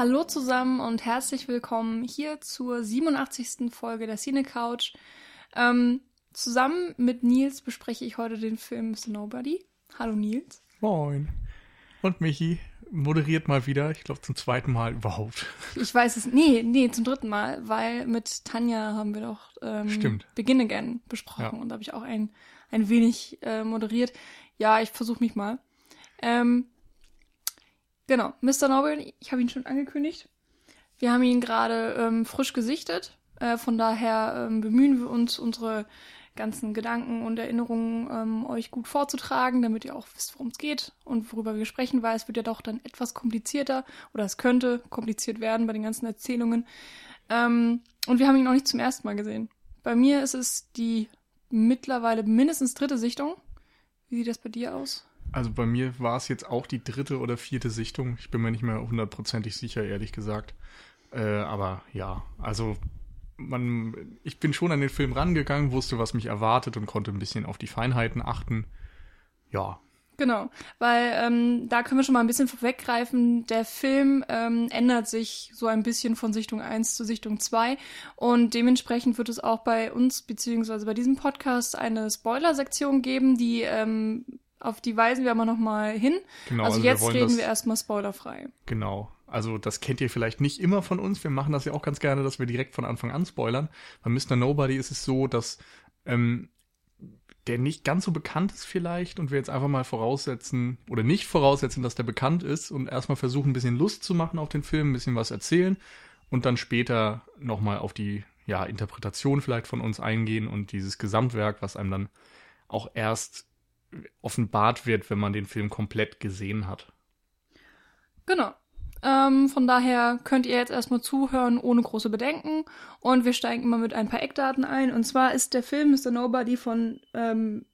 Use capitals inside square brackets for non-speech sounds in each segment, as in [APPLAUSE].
Hallo zusammen und herzlich willkommen hier zur 87. Folge der Cine Couch. Ähm, zusammen mit Nils bespreche ich heute den Film Mr. Nobody. Hallo Nils. Moin. Und Michi moderiert mal wieder, ich glaube zum zweiten Mal überhaupt. Ich weiß es, nee, nee, zum dritten Mal, weil mit Tanja haben wir doch ähm, Stimmt. Begin Again besprochen Ja. und da habe ich auch ein, ein wenig äh, moderiert. Ja, ich versuche mich mal. Ähm, genau, Mr. Nobody, ich habe ihn schon angekündigt. Wir haben ihn gerade ähm, frisch gesichtet. Äh, von daher ähm, bemühen wir uns, unsere ganzen Gedanken und Erinnerungen ähm, euch gut vorzutragen, damit ihr auch wisst, worum es geht und worüber wir sprechen, weil es wird ja doch dann etwas komplizierter oder es könnte kompliziert werden bei den ganzen Erzählungen. Ähm, und wir haben ihn noch nicht zum ersten Mal gesehen. Bei mir ist es die mittlerweile mindestens dritte Sichtung. Wie sieht das bei dir aus? Also bei mir war es jetzt auch die dritte oder vierte Sichtung. Ich bin mir nicht mehr hundertprozentig sicher, ehrlich gesagt. Äh, aber ja, also man, ich bin schon an den Film rangegangen, wusste, was mich erwartet und konnte ein bisschen auf die Feinheiten achten. Ja, Genau, weil ähm, da können wir schon mal ein bisschen vorweggreifen. Der Film ähm, ändert sich so ein bisschen von Sichtung 1 zu Sichtung 2 und dementsprechend wird es auch bei uns beziehungsweise bei diesem Podcast eine Spoiler-Sektion geben, die ähm, auf die weisen wir aber nochmal hin. genau. also, wir jetzt wollen reden das, wir erstmal spoilerfrei. Genau. Also das kennt ihr vielleicht nicht immer von uns. Wir machen das ja auch ganz gerne, dass wir direkt von Anfang an spoilern. Bei Mr. Nobody ist es so, dass ähm, der nicht ganz so bekannt ist vielleicht und wir jetzt einfach mal voraussetzen oder nicht voraussetzen, dass der bekannt ist und erstmal versuchen, ein bisschen Lust zu machen auf den Film, ein bisschen was erzählen und dann später nochmal auf die ja, Interpretation vielleicht von uns eingehen und dieses Gesamtwerk, was einem dann auch erst offenbart wird, wenn man den Film komplett gesehen hat. Genau. Ähm, von daher könnt ihr jetzt erstmal zuhören ohne große Bedenken und wir steigen immer mit ein paar Eckdaten ein. Und zwar ist der Film Mr. Nobody von ähm,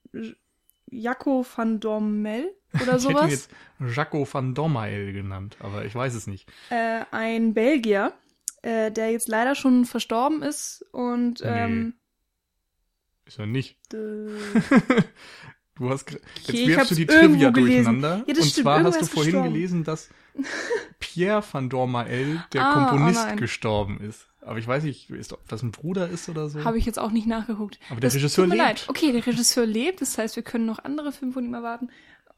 Jaco van Dormel oder [LAUGHS] Ich hätte ihn sowas. jetzt Jaco van Dormael genannt, aber ich weiß es nicht. Äh, ein Belgier, äh, der jetzt leider schon verstorben ist und ähm, Ist er nicht. [LAUGHS] Du hast jetzt Okay, ich wirfst du die Trivia durcheinander. Ja, und stimmt, zwar hast du vorhin gestorben. gelesen, dass [LAUGHS] Pierre van Dormael, der Ah, oh Komponist, nein. gestorben ist. Aber ich weiß nicht, ist, ob das ein Bruder ist oder so. habe ich jetzt auch nicht nachgeguckt. Aber der Das Regisseur tut mir lebt. leid. Okay, der Regisseur lebt, das heißt, wir können noch andere Filme von ihm erwarten.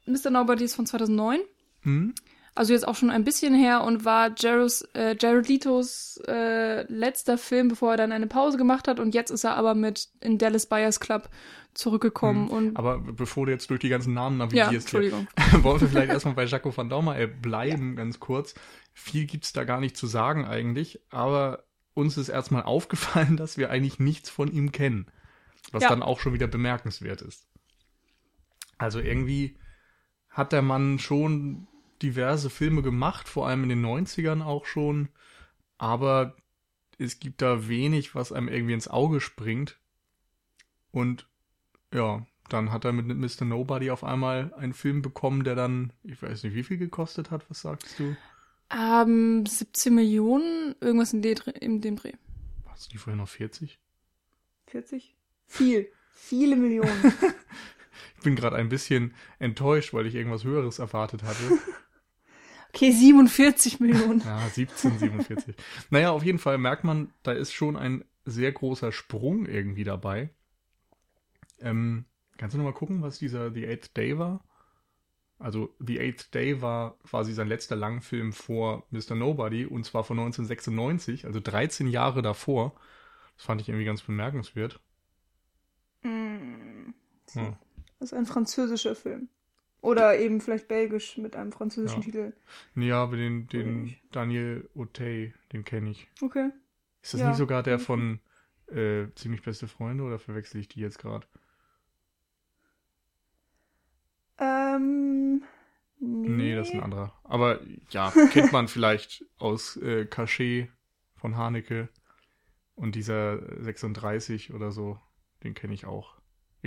Mr. Nobody ist von 2009. Hm? Also jetzt auch schon ein bisschen her und war Jaros, äh, Jared Letos äh, letzter Film, bevor er dann eine Pause gemacht hat. Und jetzt ist er aber mit in Dallas Buyers Club zurückgekommen. Und Hm. Aber bevor du jetzt durch die ganzen Namen ja, navigierst, hier, Entschuldigung. [LAUGHS] wollen wir vielleicht erstmal bei Jaco van Dormael bleiben, ganz kurz. Viel gibt's da gar nicht zu sagen eigentlich, aber uns ist erstmal [LAUGHS] aufgefallen, dass wir eigentlich nichts von ihm kennen. Was Ja. dann auch schon wieder bemerkenswert ist. Also irgendwie hat der Mann schon diverse Filme gemacht, vor allem in den 90ern auch schon, aber es gibt da wenig, was einem irgendwie ins Auge springt. Und ja, dann hat er mit Mr. Nobody auf einmal einen Film bekommen, der dann, ich weiß nicht, wie viel gekostet hat, was sagst du? Ähm, 17 Millionen, irgendwas in, dem Dreh- in dem Dreh. Was, die vorher noch 40? 40? Viel. Viele Millionen. [LAUGHS] Ich bin gerade ein bisschen enttäuscht, weil ich irgendwas Höheres erwartet hatte. [LAUGHS] Okay, 47 Millionen. Ja, 17, 47. naja, auf jeden Fall merkt man, da ist schon ein sehr großer Sprung irgendwie dabei. Ähm, kannst du noch mal gucken, was dieser The Eighth Day war? Also The Eighth Day war quasi sein letzter Langfilm vor Mr. Nobody und zwar von 1996, also 13 Jahre davor. Das fand ich irgendwie ganz bemerkenswert. Mm. Ja. Das ist ein französischer Film. Oder eben vielleicht belgisch mit einem französischen Ja. Titel. Ja, aber den, den. Daniel Otey, den kenne ich. Okay. Ist das Ja, nicht sogar der von äh, Ziemlich beste Freunde oder verwechsel ich die jetzt gerade? Ähm. Nee. Nee, das ist ein anderer. Aber ja, kennt man [LAUGHS] vielleicht aus äh, Cachet von Haneke und dieser 36 oder so. Den kenne ich auch.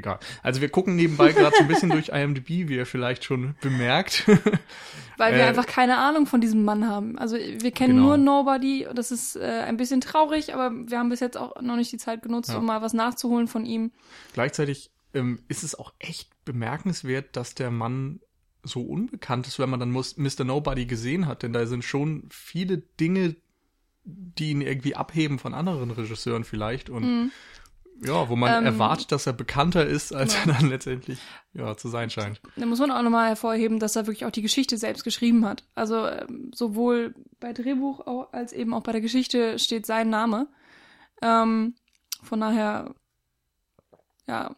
Egal. Also wir gucken nebenbei gerade so ein bisschen durch IMDb, wie ihr vielleicht schon bemerkt. [LAUGHS] Weil wir Äh, einfach keine Ahnung von diesem Mann haben. Also wir kennen Genau. nur Nobody. Das ist äh, ein bisschen traurig, aber wir haben bis jetzt auch noch nicht die Zeit genutzt, Ja. um mal was nachzuholen von ihm. Gleichzeitig ähm, ist es auch echt bemerkenswert, dass der Mann so unbekannt ist, wenn man dann Mr. Nobody gesehen hat, denn da sind schon viele Dinge, die ihn irgendwie abheben von anderen Regisseuren vielleicht und Mhm. Ja, wo man Ähm, erwartet, dass er bekannter ist, als ja. er dann letztendlich ja, zu sein scheint. Da muss man auch nochmal hervorheben, dass er wirklich auch die Geschichte selbst geschrieben hat. Also ähm, sowohl bei Drehbuch auch, als eben auch bei der Geschichte steht sein Name. Ähm, von daher, ja,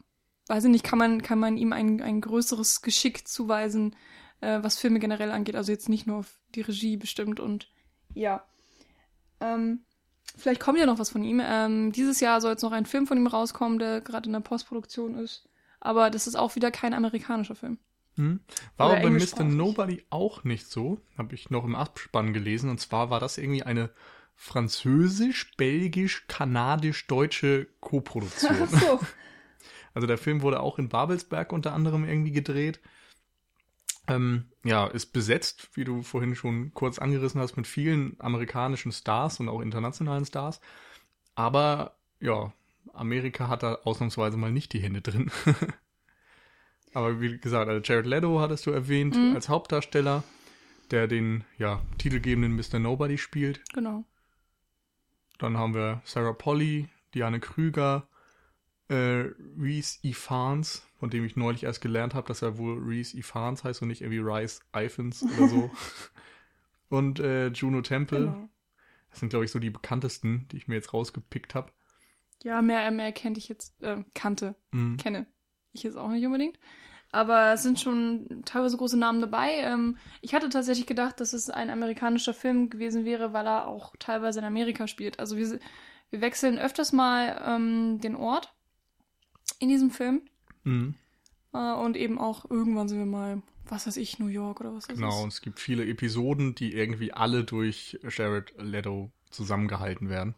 weiß ich nicht, kann man, kann man ihm ein, ein größeres Geschick zuweisen, äh, was Filme generell angeht. Also jetzt nicht nur auf die Regie bestimmt und ja. Ähm, vielleicht kommt ja noch was von ihm. Ähm, dieses Jahr soll jetzt noch ein Film von ihm rauskommen, der gerade in der Postproduktion ist. Aber das ist auch wieder kein amerikanischer Film. Hm? War aber bei Mr. Nobody auch nicht so, habe ich noch im Abspann gelesen. Und zwar war das irgendwie eine französisch, belgisch, kanadisch-deutsche Koproduktion. so. [LAUGHS] Also der Film wurde auch in Babelsberg unter anderem irgendwie gedreht. Ähm, ja, ist besetzt, wie du vorhin schon kurz angerissen hast, mit vielen amerikanischen Stars und auch internationalen Stars. Aber ja, Amerika hat da ausnahmsweise mal nicht die Hände drin. [LAUGHS] Aber wie gesagt, also Jared Leto hattest du erwähnt Mhm. als Hauptdarsteller, der den ja, titelgebenden Mr. Nobody spielt. Genau. Dann haben wir Sarah Polly, Diane Krüger, äh, Reese Ifans, von dem ich neulich erst gelernt habe, dass er wohl Reese Ifans heißt und nicht irgendwie Rice Iphans oder so. [LAUGHS] und äh, Juno Temple. genau. Das sind, glaube ich, so die bekanntesten, die ich mir jetzt rausgepickt habe. Ja, mehr, mehr kannte ich jetzt, äh, kannte, Mhm. kenne ich jetzt auch nicht unbedingt. Aber es sind schon teilweise große Namen dabei. Ähm, ich hatte tatsächlich gedacht, dass es ein amerikanischer Film gewesen wäre, weil er auch teilweise in Amerika spielt. Also wir, wir wechseln öfters mal ähm, den Ort in diesem Film. Mhm. Äh, und eben auch irgendwann sind wir mal, was weiß ich, New York oder was das Genau, ist. und es gibt viele Episoden, die irgendwie alle durch Jared Leto zusammengehalten werden.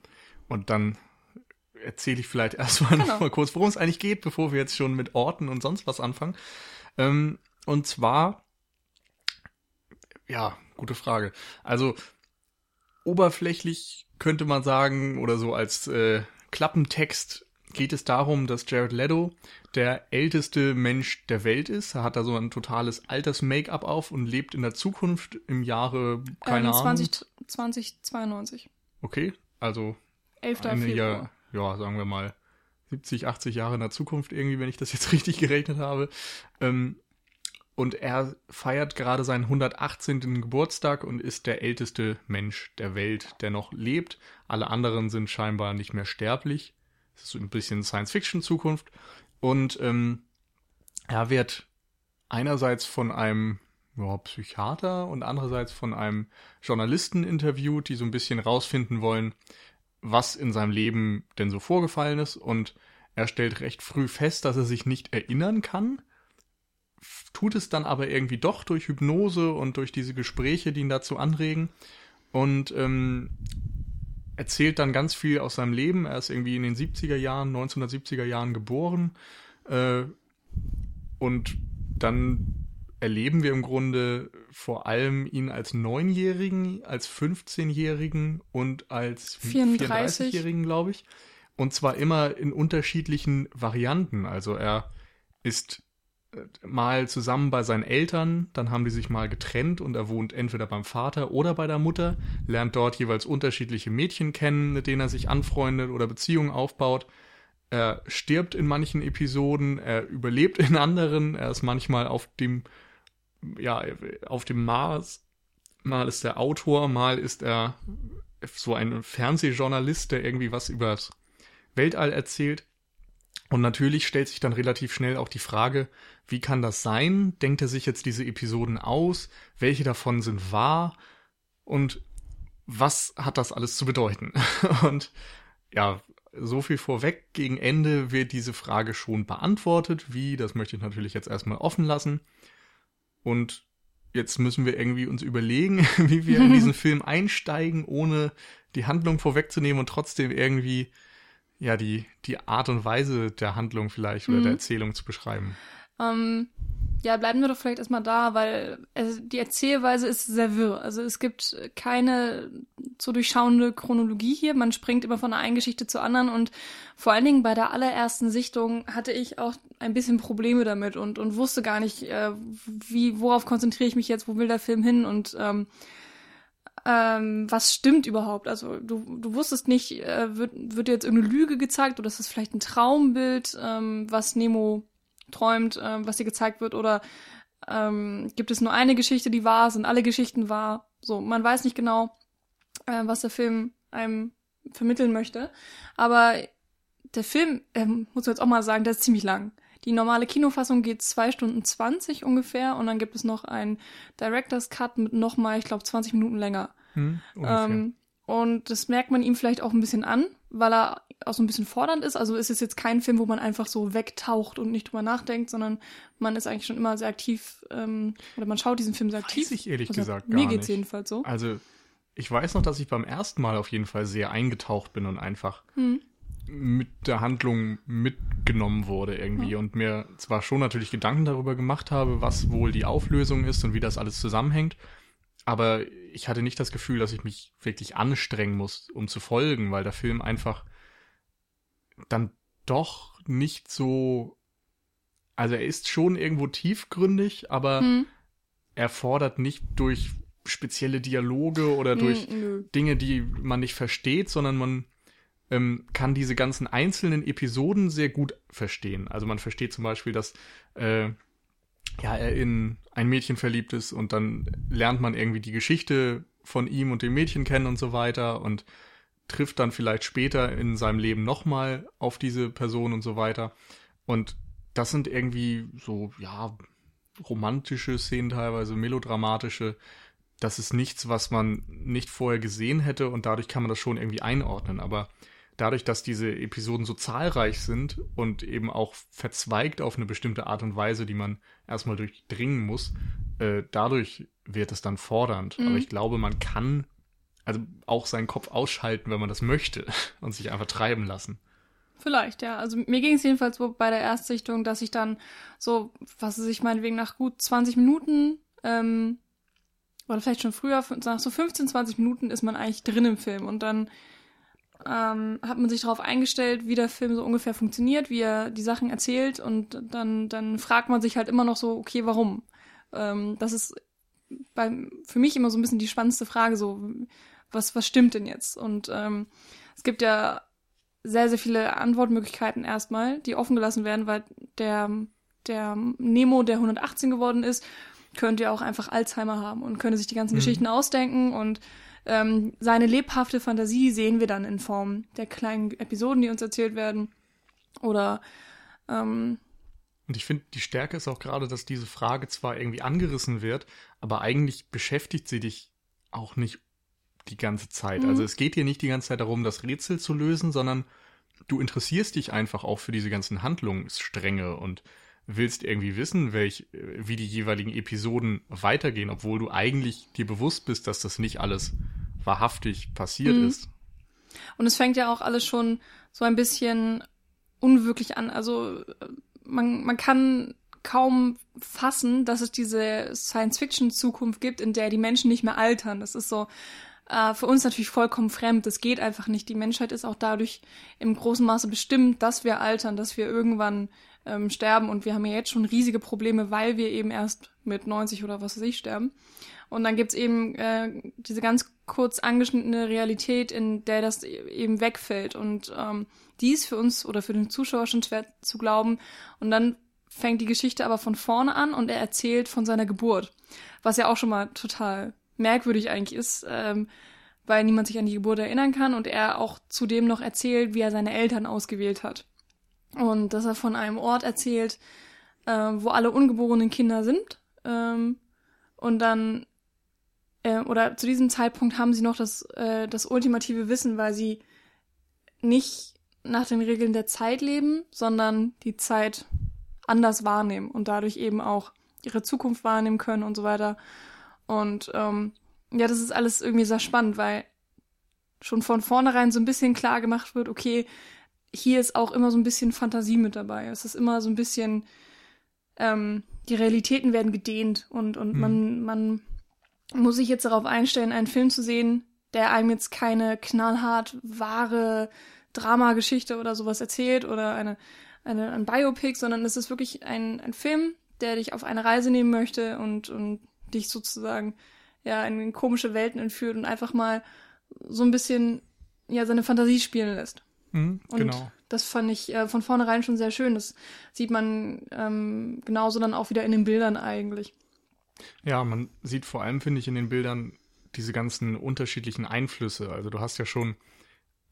Und dann erzähle ich vielleicht [LAUGHS] erstmal Genau. noch mal kurz, worum es eigentlich geht, bevor wir jetzt schon mit Orten und sonst was anfangen. Ähm, und zwar, ja, gute Frage. Also, oberflächlich könnte man sagen, oder so als äh, Klappentext geht es darum, dass Jared Leto der älteste Mensch der Welt ist. Er hat da so ein totales Alters-Make-up auf und lebt in der Zukunft im Jahre, keine ähm, Ahnung. 20, 2092. Okay, also 11. eine Februar. ja, ja, sagen wir mal 70, 80 Jahre in der Zukunft irgendwie, wenn ich das jetzt [LAUGHS] richtig gerechnet habe. Ähm, und er feiert gerade seinen 118. Geburtstag und ist der älteste Mensch der Welt, der noch lebt. Alle anderen sind scheinbar nicht mehr sterblich. Das ist so ein bisschen Science-Fiction-Zukunft. Und ähm, er wird einerseits von einem ja, Psychiater und andererseits von einem Journalisten interviewt, die so ein bisschen rausfinden wollen, was in seinem Leben denn so vorgefallen ist. Und er stellt recht früh fest, dass er sich nicht erinnern kann, tut es dann aber irgendwie doch durch Hypnose und durch diese Gespräche, die ihn dazu anregen. Und ähm, erzählt dann ganz viel aus seinem Leben. Er ist irgendwie in den 70er Jahren, 1970er Jahren geboren. Äh, und dann erleben wir im Grunde vor allem ihn als Neunjährigen, als 15-Jährigen und als 34. 34-Jährigen, glaube ich. Und zwar immer in unterschiedlichen Varianten. Also er ist mal zusammen bei seinen Eltern, dann haben die sich mal getrennt und er wohnt entweder beim Vater oder bei der Mutter, lernt dort jeweils unterschiedliche Mädchen kennen, mit denen er sich anfreundet oder Beziehungen aufbaut. Er stirbt in manchen Episoden, er überlebt in anderen, er ist manchmal auf dem, ja, auf dem Mars, mal ist er Autor, mal ist er so ein Fernsehjournalist, der irgendwie was übers Weltall erzählt. Und natürlich stellt sich dann relativ schnell auch die Frage, wie kann das sein? Denkt er sich jetzt diese Episoden aus? Welche davon sind wahr? Und was hat das alles zu bedeuten? [LAUGHS] Und ja, so viel vorweg, gegen Ende wird diese Frage schon beantwortet. Wie, das möchte ich natürlich jetzt erstmal offen lassen. Und jetzt müssen wir irgendwie uns überlegen, [LAUGHS] wie wir in diesen [LAUGHS] Film einsteigen, ohne die Handlung vorwegzunehmen und trotzdem irgendwie ja die, die Art und Weise der Handlung vielleicht oder Mhm. der Erzählung zu beschreiben. Ähm, Ja, bleiben wir doch vielleicht erstmal da, weil also die Erzählweise ist sehr wirr. Also es gibt keine so durchschauende Chronologie hier. Man springt immer von einer einen Geschichte zur anderen und vor allen Dingen bei der allerersten Sichtung hatte ich auch ein bisschen Probleme damit und, und wusste gar nicht, äh, wie, worauf konzentriere ich mich jetzt, wo will der Film hin und ähm, ähm, was stimmt überhaupt? Also du, du wusstest nicht, äh, wird, wird jetzt irgendeine Lüge gezeigt oder ist das vielleicht ein Traumbild, ähm, was Nemo träumt, äh, was dir gezeigt wird, oder ähm, gibt es nur eine Geschichte, die wahr, sind alle Geschichten wahr? So, man weiß nicht genau, äh, was der Film einem vermitteln möchte. Aber der Film, ähm, muss ich jetzt auch mal sagen, der ist ziemlich lang. Die normale Kinofassung geht zwei Stunden zwanzig ungefähr und dann gibt es noch einen Director's Cut mit nochmal, ich glaube, 20 Minuten länger. Hm, ähm, und das merkt man ihm vielleicht auch ein bisschen an, weil er auch so ein bisschen fordernd ist. Also ist es jetzt kein Film, wo man einfach so wegtaucht und nicht drüber nachdenkt, sondern man ist eigentlich schon immer sehr aktiv ähm, oder man schaut diesen Film sehr aktiv. Weiß ich ehrlich also, gesagt gar Mir geht's nicht. jedenfalls so. Also ich weiß noch, dass ich beim ersten Mal auf jeden Fall sehr eingetaucht bin und einfach hm. Mit der Handlung mitgenommen wurde irgendwie hm. und mir zwar schon natürlich Gedanken darüber gemacht habe, was wohl die Auflösung ist und wie das alles zusammenhängt, aber ich hatte nicht das Gefühl, dass ich mich wirklich anstrengen muss, um zu folgen, weil der Film einfach dann doch nicht so. Also er ist schon irgendwo tiefgründig, aber hm. er fordert nicht durch spezielle Dialoge oder hm, durch hm, Dinge, die man nicht versteht, sondern man ähm, kann diese ganzen einzelnen Episoden sehr gut verstehen. Also man versteht zum Beispiel, dass äh, ja, er in ein Mädchen verliebt ist und dann lernt man irgendwie die Geschichte von ihm und dem Mädchen kennen und so weiter und trifft dann vielleicht später in seinem Leben nochmal auf diese Person und so weiter. Und das sind irgendwie so, ja, romantische Szenen teilweise, melodramatische. Das ist nichts, was man nicht vorher gesehen hätte und dadurch kann man das schon irgendwie einordnen. Aber dadurch, dass diese Episoden so zahlreich sind und eben auch verzweigt auf eine bestimmte Art und Weise, die man erstmal durchdringen muss, äh, dadurch wird es dann fordernd. Mhm. Aber ich glaube, man kann also auch seinen Kopf ausschalten, wenn man das möchte [LAUGHS] und sich einfach treiben lassen. Vielleicht, ja. Also mir ging es jedenfalls so bei der Erstsichtung, dass ich dann so, was weiß ich meinetwegen nach gut 20 Minuten, ähm, oder vielleicht schon früher, nach so 15, 20 Minuten ist man eigentlich drin im Film und dann ähm, hat man sich darauf eingestellt, wie der Film so ungefähr funktioniert, wie er die Sachen erzählt und dann, dann fragt man sich halt immer noch so, okay, warum? Ähm, das ist bei, für mich immer so ein bisschen die spannendste Frage, so, was, was stimmt denn jetzt? Und ähm, es gibt ja sehr, sehr viele Antwortmöglichkeiten erstmal, die offen gelassen werden, weil der, der Nemo, der 118 geworden ist, könnte ja auch einfach Alzheimer haben und könnte sich die ganzen mhm. Geschichten ausdenken und ähm, seine lebhafte Fantasie sehen wir dann in Form der kleinen Episoden, die uns erzählt werden. Oder ähm, und ich finde, die Stärke ist auch gerade, dass diese Frage zwar irgendwie angerissen wird, aber eigentlich beschäftigt sie dich auch nicht die ganze Zeit. Mhm. Also es geht dir nicht die ganze Zeit darum, das Rätsel zu lösen, sondern du interessierst dich einfach auch für diese ganzen Handlungsstränge und willst irgendwie wissen, welch, wie die jeweiligen Episoden weitergehen, obwohl du eigentlich dir bewusst bist, dass das nicht alles wahrhaftig passiert mhm. ist. Und es fängt ja auch alles schon so ein bisschen unwirklich an. Also man, man kann kaum fassen, dass es diese Science-Fiction-Zukunft gibt, in der die Menschen nicht mehr altern. Das ist so, äh, für uns natürlich vollkommen fremd. Das geht einfach nicht. Die Menschheit ist auch dadurch im großen Maße bestimmt, dass wir altern, dass wir irgendwann ähm, sterben. Und wir haben ja jetzt schon riesige Probleme, weil wir eben erst mit 90 oder was weiß ich sterben. Und dann gibt's eben äh, diese ganz kurz angeschnittene Realität, in der das e-, eben wegfällt. Und ähm, die ist für uns oder für den Zuschauer schon schwer zu glauben. Und dann fängt die Geschichte aber von vorne an und er erzählt von seiner Geburt. Was ja auch schon mal total merkwürdig eigentlich ist, ähm, weil niemand sich an die Geburt erinnern kann und er auch zudem noch erzählt, wie er seine Eltern ausgewählt hat. Und dass er von einem Ort erzählt, äh, wo alle ungeborenen Kinder sind. Ähm, und dann, äh, oder zu diesem Zeitpunkt haben sie noch das, äh, das ultimative Wissen, weil sie nicht nach den Regeln der Zeit leben, sondern die Zeit anders wahrnehmen und dadurch eben auch ihre Zukunft wahrnehmen können und so weiter. Und ähm, ja, das ist alles irgendwie sehr spannend, weil schon von vornherein so ein bisschen klar gemacht wird, okay, hier ist auch immer so ein bisschen Fantasie mit dabei. Es ist immer so ein bisschen ähm, die Realitäten werden gedehnt und, und Mhm. man, man muss sich jetzt darauf einstellen, einen Film zu sehen, der einem jetzt keine knallhart wahre Dramageschichte oder sowas erzählt oder eine, eine, ein Biopic, sondern es ist wirklich ein, ein Film, der dich auf eine Reise nehmen möchte und, und dich sozusagen ja in komische Welten entführt und einfach mal so ein bisschen ja seine Fantasie spielen lässt. Mhm, Und genau. das fand ich äh, von vornherein schon sehr schön. Das sieht man ähm, genauso dann auch wieder in den Bildern eigentlich. Ja, man sieht vor allem, finde ich, in den Bildern diese ganzen unterschiedlichen Einflüsse. Also du hast ja schon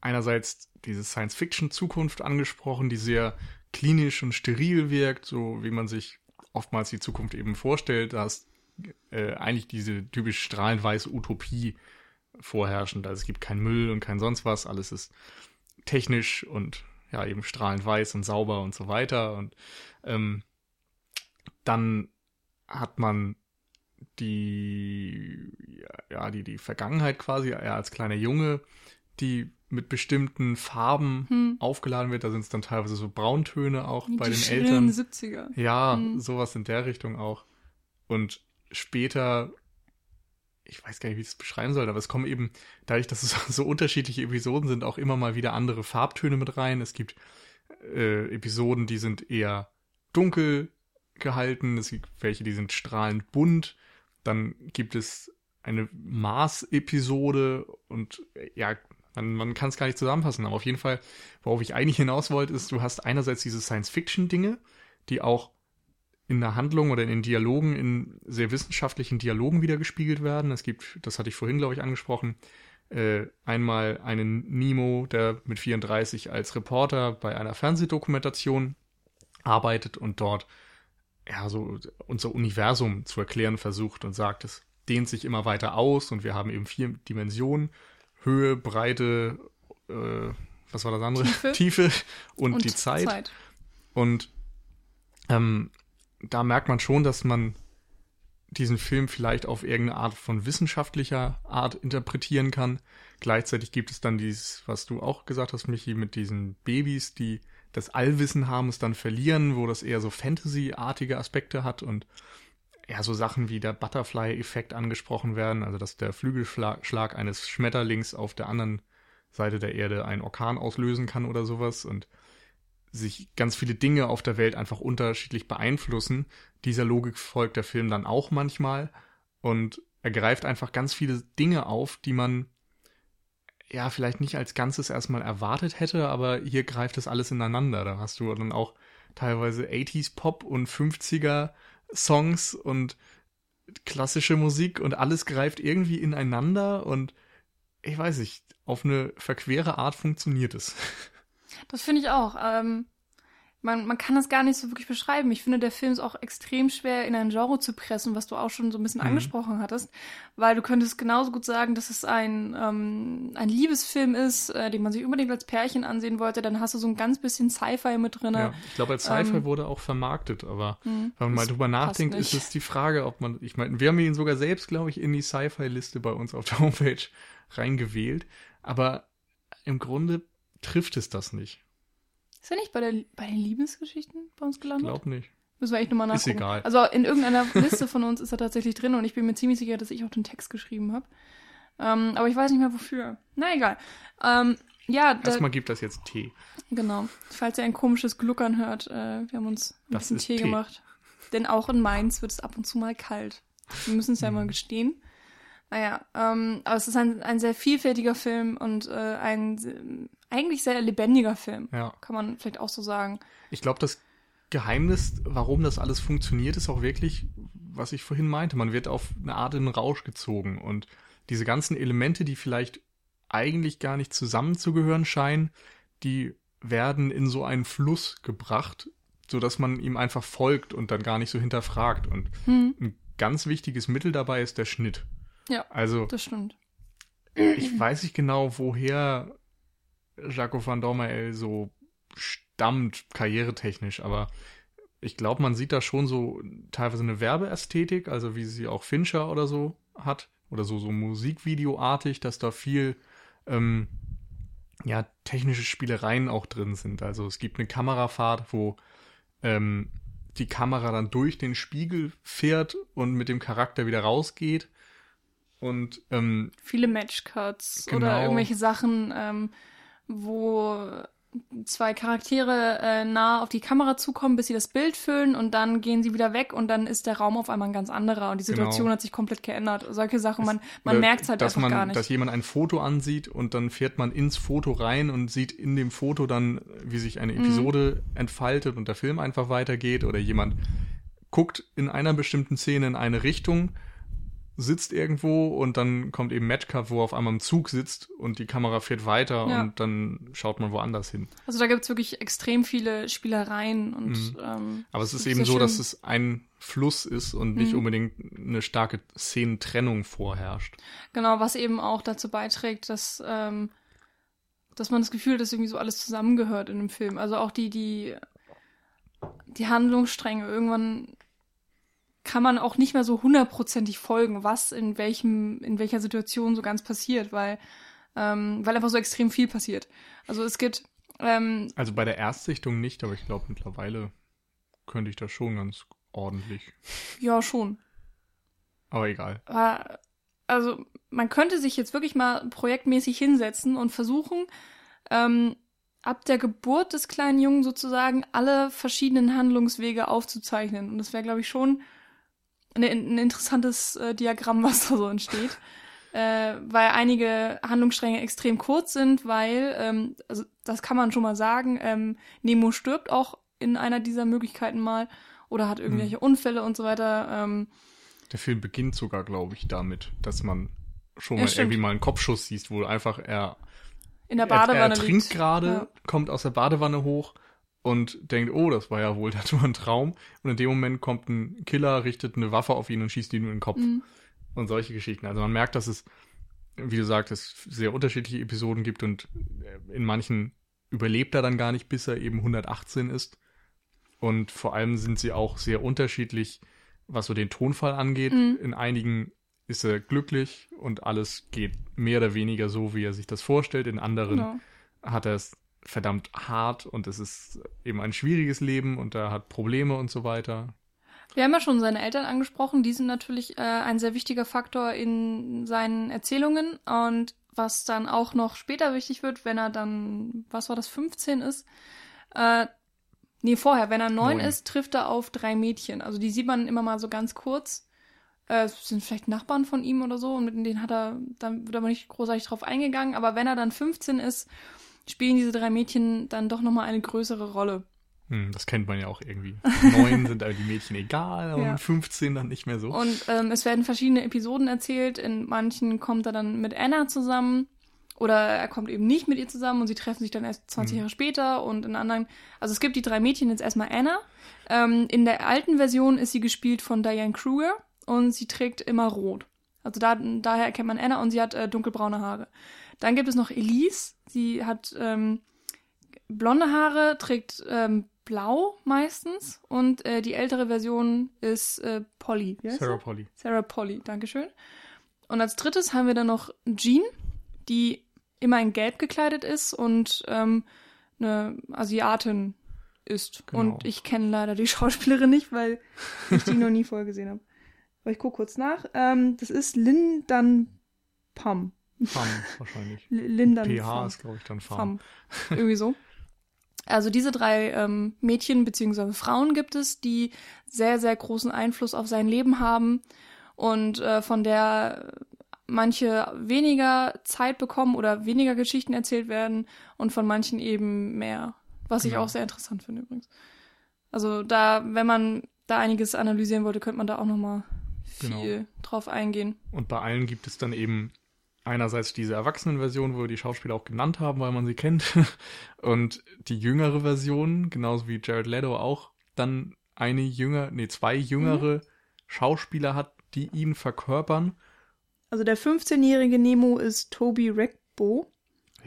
einerseits diese Science-Fiction-Zukunft angesprochen, die sehr klinisch und steril wirkt, so wie man sich oftmals die Zukunft eben vorstellt. Da ist äh, eigentlich diese typisch strahlend weiße Utopie vorherrschend. Also es gibt keinen Müll und kein sonst was. Alles ist technisch und ja eben strahlend weiß und sauber und so weiter. Und ähm, dann hat man die, ja, die, die Vergangenheit quasi, er als kleiner Junge, die mit bestimmten Farben Hm. aufgeladen wird. Da sind es dann teilweise so Brauntöne auch bei die den schrillen Eltern. 70er. Ja, Mhm. sowas in der Richtung auch. Und später, ich weiß gar nicht, wie ich es beschreiben soll, aber es kommen eben, dadurch, dass es [LAUGHS] so unterschiedliche Episoden sind, auch immer mal wieder andere Farbtöne mit rein. Es gibt äh, Episoden, die sind eher dunkel gehalten, es gibt welche, die sind strahlend bunt. Dann gibt es eine Mars-Episode und ja, man, man kann es gar nicht zusammenfassen, aber auf jeden Fall, worauf ich eigentlich hinaus wollte, ist, du hast einerseits diese Science-Fiction-Dinge, die auch in der Handlung oder in den Dialogen, in sehr wissenschaftlichen Dialogen wieder gespiegelt werden. Es gibt, das hatte ich vorhin, glaube ich, angesprochen, äh, einmal einen Nemo, der mit 34 als Reporter bei einer Fernsehdokumentation arbeitet und dort ja so unser Universum zu erklären versucht und sagt, es dehnt sich immer weiter aus und wir haben eben vier Dimensionen, Höhe, Breite, äh, was war das andere? Tiefe. [LAUGHS] und, die Zeit. Zeit. Und ähm, da merkt man schon, dass man diesen Film vielleicht auf irgendeine Art von wissenschaftlicher Art interpretieren kann. Gleichzeitig gibt es dann dieses, was du auch gesagt hast, Michi, mit diesen Babys, die das Allwissen haben, es dann verlieren, wo das eher so Fantasy-artige Aspekte hat und ja, so Sachen wie der Butterfly-Effekt angesprochen werden, also dass der Flügelschlag Schlag eines Schmetterlings auf der anderen Seite der Erde einen Orkan auslösen kann oder sowas und sich ganz viele Dinge auf der Welt einfach unterschiedlich beeinflussen. Dieser Logik folgt der Film dann auch manchmal und er greift einfach ganz viele Dinge auf, die man ja vielleicht nicht als Ganzes erstmal erwartet hätte, aber hier greift das alles ineinander. Da hast du dann auch teilweise 80s Pop und 50er Songs und klassische Musik und alles greift irgendwie ineinander und ich weiß nicht, auf eine verquere Art funktioniert es. Das finde ich auch. Ähm, man, man kann das gar nicht so wirklich beschreiben. Ich finde, der Film ist auch extrem schwer in ein Genre zu pressen, was du auch schon so ein bisschen Mhm. angesprochen hattest, weil du könntest genauso gut sagen, dass es ein, ähm, ein Liebesfilm ist, äh, den man sich unbedingt als Pärchen ansehen wollte. Dann hast du so ein ganz bisschen Sci-Fi mit drin. Ja, ich glaube, als Sci-Fi Ähm, wurde auch vermarktet, aber hm, wenn man mal drüber nachdenkt, ist es die Frage, ob man, ich meine, wir haben ihn sogar selbst, glaube ich, in die Sci-Fi-Liste bei uns auf der [LAUGHS] Homepage reingewählt, aber im Grunde trifft es das nicht. Ist er nicht bei, der, bei den Liebesgeschichten bei uns Ich gelandet? glaube nicht. Müssen wir echt nochmal Ist nachgucken. egal. Also in irgendeiner Liste von uns ist er tatsächlich drin und ich bin mir ziemlich sicher, dass ich auch den Text geschrieben habe. Ähm, aber ich weiß nicht mehr wofür. Na egal. Ähm, ja, da, Erstmal gibt das jetzt Tee. genau. Falls ihr ein komisches Gluckern hört, äh, wir haben uns ein Das bisschen ist Tee, Tee. gemacht. Denn auch in Mainz wird es ab und zu mal kalt. Wir müssen es ja Mhm. mal gestehen. Naja, ähm, aber es ist ein, ein sehr vielfältiger Film und äh, ein eigentlich sehr lebendiger Film. Ja. Kann man vielleicht auch so sagen. Ich glaube, das Geheimnis, warum das alles funktioniert, ist auch wirklich, was ich vorhin meinte. Man wird auf eine Art in den Rausch gezogen und diese ganzen Elemente, die vielleicht eigentlich gar nicht zusammenzugehören scheinen, die werden in so einen Fluss gebracht, sodass man ihm einfach folgt und dann gar nicht so hinterfragt. Und Hm, ein ganz wichtiges Mittel dabei ist der Schnitt. Ja. Also, das stimmt. ich weiß nicht genau, woher Jaco van Dormael so stammt, karrieretechnisch, aber ich glaube, man sieht da schon so teilweise eine Werbeästhetik, also wie sie auch Fincher oder so hat, oder so, so Musikvideoartig, dass da viel, ähm, ja, technische Spielereien auch drin sind. Also es gibt eine Kamerafahrt, wo ähm, die Kamera dann durch den Spiegel fährt und mit dem Charakter wieder rausgeht. Und ähm, Viele Matchcuts Genau. oder irgendwelche Sachen, ähm, wo zwei Charaktere äh, nah auf die Kamera zukommen, bis sie das Bild füllen und dann gehen sie wieder weg und dann ist der Raum auf einmal ein ganz anderer und die Situation Genau. hat sich komplett geändert. Solche Sachen, man, man merkt es halt dass einfach man, gar nicht. Dass jemand ein Foto ansieht und dann fährt man ins Foto rein und sieht in dem Foto dann, wie sich eine Mhm. Episode entfaltet und der Film einfach weitergeht. Oder jemand guckt in einer bestimmten Szene in eine Richtung, sitzt irgendwo und dann kommt eben Matchcut, wo er auf einmal im Zug sitzt und die Kamera fährt weiter Ja. und dann schaut man woanders hin. Also da gibt's wirklich extrem viele Spielereien und ähm, Aber es ist eben so, dass schön. es ein Fluss ist und nicht Mhm. unbedingt eine starke Szenentrennung vorherrscht. Genau, was eben auch dazu beiträgt, dass, ähm, dass man das Gefühl hat, dass irgendwie so alles zusammengehört in dem Film. Also auch die, die, die Handlungsstränge. Irgendwann kann man auch nicht mehr so hundertprozentig folgen, was in welchem, in welcher Situation so ganz passiert, weil, ähm, weil einfach so extrem viel passiert. Also es gibt, ähm, Also bei der Erstsichtung nicht, aber ich glaube mittlerweile könnte ich das schon ganz ordentlich. ja schon. Aber egal. Aber, also man könnte sich jetzt wirklich mal projektmäßig hinsetzen und versuchen, ähm, ab der Geburt des kleinen Jungen sozusagen alle verschiedenen Handlungswege aufzuzeichnen. Und das wäre, glaube ich, schon eine, ein interessantes äh, Diagramm, [LAUGHS] was da so entsteht. Äh, weil einige Handlungsstränge extrem kurz sind, weil, ähm, also das kann man schon mal sagen, ähm, Nemo stirbt auch in einer dieser Möglichkeiten mal oder hat irgendwelche Unfälle und so weiter. Ähm, Der Film beginnt sogar, glaube ich, damit, dass man schon Ja, mal stimmt. irgendwie mal einen Kopfschuss siehst, wo einfach er, in der er, er Badewanne trinkt gerade, Ja. kommt aus der Badewanne hoch und denkt, oh, das war ja wohl [LAUGHS] nur ein Traum. Und in dem Moment kommt ein Killer, richtet eine Waffe auf ihn und schießt ihn in den Kopf. Mhm. Und solche Geschichten. Also man merkt, dass es, wie du sagtest, sehr unterschiedliche Episoden gibt und äh, in manchen überlebt er dann gar nicht, bis er eben 118 ist. Und vor allem sind sie auch sehr unterschiedlich, was so den Tonfall angeht. Mhm. In einigen ist er glücklich und alles geht mehr oder weniger so, wie er sich das vorstellt. In anderen Genau. hat er es verdammt hart und es ist eben ein schwieriges Leben und er hat Probleme und so weiter. Wir haben ja schon seine Eltern angesprochen. Die sind natürlich äh, ein sehr wichtiger Faktor in seinen Erzählungen. Und was dann auch noch später wichtig wird, wenn er dann, was war das, 15 ist? Äh, nee, vorher, wenn er neun ist, trifft er auf drei Mädchen. Also die sieht man immer mal so ganz kurz. Äh, sind vielleicht Nachbarn von ihm oder so. Und mit denen hat er, dann wird aber nicht großartig drauf eingegangen. Aber wenn er dann 15 ist, spielen diese drei Mädchen dann doch nochmal eine größere Rolle. Hm, das kennt man ja auch irgendwie. Neun sind aber die Mädchen egal, aber Ja. mit 15 dann nicht mehr so. Und ähm, es werden verschiedene Episoden erzählt. In manchen kommt er dann mit Anna zusammen. Oder er kommt eben nicht mit ihr zusammen und sie treffen sich dann erst 20 Mhm. Jahre später. Und in anderen. Also es gibt die drei Mädchen jetzt erstmal Anna. Ähm, in der alten Version ist sie gespielt von Diane Kruger und sie trägt immer rot. Also da, daher erkennt man Anna und sie hat äh, dunkelbraune Haare. Dann gibt es noch Elise. Sie hat ähm, blonde Haare, trägt ähm, blau meistens. Und äh, die ältere Version ist äh, Polly. Heißt sie? Sarah Polly. Sarah Polly, Dankeschön. Und als drittes haben wir dann noch Jean, die immer in Gelb gekleidet ist und ähm, eine Asiatin ist. Genau. Und ich kenne leider die [LAUGHS] Schauspielerin nicht, weil ich die noch nie vorher gesehen habe. Aber ich gucke kurz nach. Ähm, das ist Lin Dan Pam. Farm wahrscheinlich. [LAUGHS] L- Lin Dan PH ist, glaube ich, dann Farm. Pham. Irgendwie so. Also diese drei ähm, Mädchen bzw. Frauen gibt es, die sehr, sehr großen Einfluss auf sein Leben haben und äh, von der manche weniger Zeit bekommen oder weniger Geschichten erzählt werden und von manchen eben mehr. Was ich Genau. auch sehr interessant finde übrigens. Also da, wenn man da einiges analysieren wollte, könnte man da auch nochmal viel Genau. drauf eingehen. Und bei allen gibt es dann eben einerseits diese Erwachsenenversion, wo wir die Schauspieler auch genannt haben, weil man sie kennt. [LAUGHS] Und die jüngere Version, genauso wie Jared Leto auch, dann eine jünger, nee, zwei jüngere Schauspieler hat, die ihn verkörpern. Also der 15-jährige Nemo ist Toby Regbo.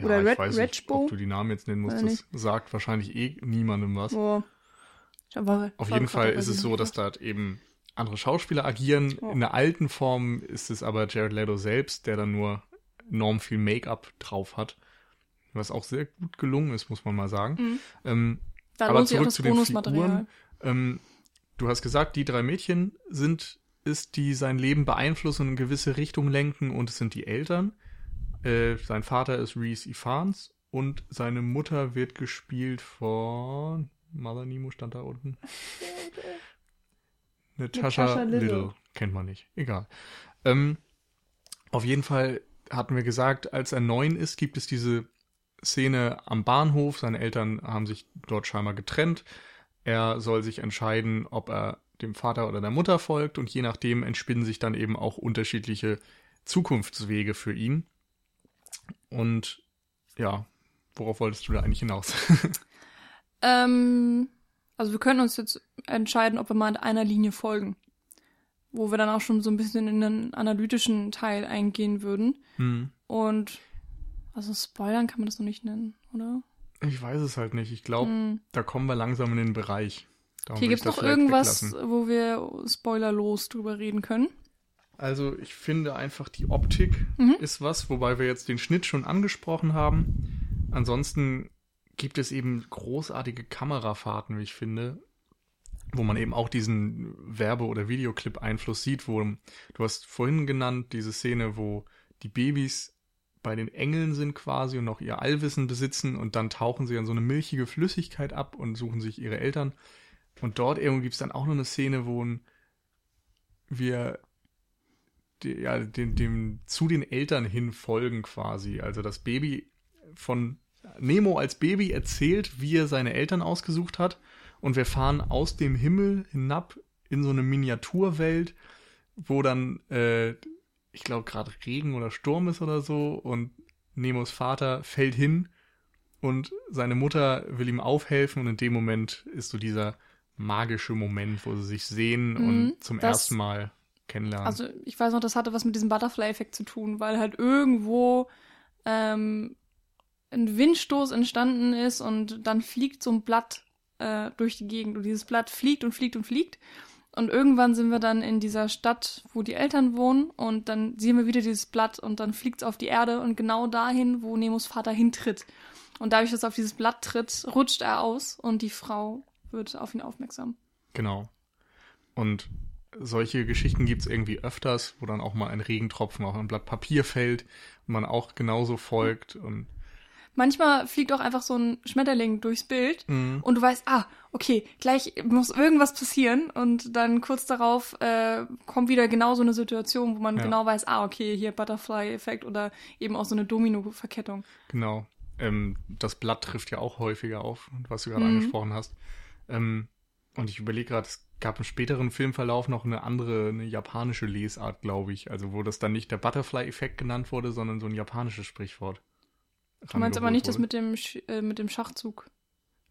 Oder ich Red- weiß nicht, ob du die Namen jetzt nennen musst, das sagt wahrscheinlich eh niemandem was. Ich war, Auf war jeden Fall ist es so, dass da eben andere Schauspieler agieren. Oh. In der alten Form ist es aber Jared Leto selbst, der dann nur enorm viel Make-up drauf hat. Was auch sehr gut gelungen ist, muss man mal sagen. Mhm. Ähm, aber zurück das zu den. Figuren. ähm, du hast gesagt, die drei Mädchen sind es, die sein Leben beeinflussen und in gewisse Richtung lenken und es sind die Eltern. Äh, sein Vater ist Reese Ifans und seine Mutter wird gespielt von Mother Nemo stand da unten. [LAUGHS] Natasha, Little. Little. Kennt man nicht. Egal. Ähm, auf jeden Fall hatten wir gesagt, als er neun ist, gibt es diese Szene am Bahnhof. Seine Eltern haben sich dort scheinbar getrennt. Er soll sich entscheiden, ob er dem Vater oder der Mutter folgt und je nachdem entspinnen sich dann eben auch unterschiedliche Zukunftswege für ihn. Und ja, worauf wolltest du da eigentlich hinaus? [LAUGHS] Ähm, also wir können uns jetzt entscheiden, ob wir mal einer Linie folgen. Wo wir dann auch schon so ein bisschen in den analytischen Teil eingehen würden. hm. Und also spoilern kann man das noch nicht nennen, oder? Ich weiß es halt nicht. Ich glaube, Hm. da kommen wir langsam in den Bereich. Darum Hier gibt es noch irgendwas, weglassen. wo wir spoilerlos drüber reden können. Also ich finde einfach die Optik Mhm. ist was, wobei wir jetzt den Schnitt schon angesprochen haben. Ansonsten gibt es eben großartige Kamerafahrten, wie ich finde, wo man eben auch diesen Werbe- oder Videoclip-Einfluss sieht, wo du hast vorhin genannt diese Szene, wo die Babys bei den Engeln sind quasi und noch ihr Allwissen besitzen und dann tauchen sie an so eine milchige Flüssigkeit ab und suchen sich ihre Eltern. Und dort irgendwo gibt es dann auch noch eine Szene, wo wir die, ja, dem, dem zu den Eltern hin folgen quasi. Also das Baby von Nemo als Baby erzählt, wie er seine Eltern ausgesucht hat. Und wir fahren aus dem Himmel hinab in so eine Miniaturwelt, wo dann, äh, ich glaube, gerade Regen oder Sturm ist oder so. Und Nemos Vater fällt hin und seine Mutter will ihm aufhelfen. Und in dem Moment ist so dieser magische Moment, wo sie sich sehen Mhm, und zum ersten Mal kennenlernen. Also ich weiß noch, das hatte was mit diesem Butterfly-Effekt zu tun, weil halt irgendwo ähm, ein Windstoß entstanden ist und dann fliegt so ein Blatt äh, durch die Gegend und dieses Blatt fliegt und fliegt und fliegt. Und irgendwann sind wir dann in dieser Stadt, wo die Eltern wohnen und dann sehen wir wieder dieses Blatt und dann fliegt es auf die Erde und genau dahin, wo Nemos Vater hintritt. Und dadurch, dass er auf dieses Blatt tritt, rutscht er aus und die Frau wird auf ihn aufmerksam. Genau. Und solche Geschichten gibt es irgendwie öfters, wo dann auch mal ein Regentropfen auf ein Blatt Papier fällt und man auch genauso folgt. Und Manchmal fliegt auch einfach so ein Schmetterling durchs Bild Mhm. und du weißt, ah, okay, gleich muss irgendwas passieren und dann kurz darauf äh, kommt wieder genau so eine Situation, wo man Ja. genau weiß, ah, okay, hier Butterfly-Effekt oder eben auch so eine Domino-Verkettung. genau. Ähm, das Blatt trifft ja auch häufiger auf, was du gerade Mhm. angesprochen hast. Ähm, und ich überlege gerade, es gab im späteren Filmverlauf noch eine andere, eine japanische Lesart, glaube ich. Also wo das dann nicht der Butterfly-Effekt genannt wurde, sondern so ein japanisches Sprichwort. Du meinst aber nicht das wurde. mit dem, Sch äh, mit dem Schachzug.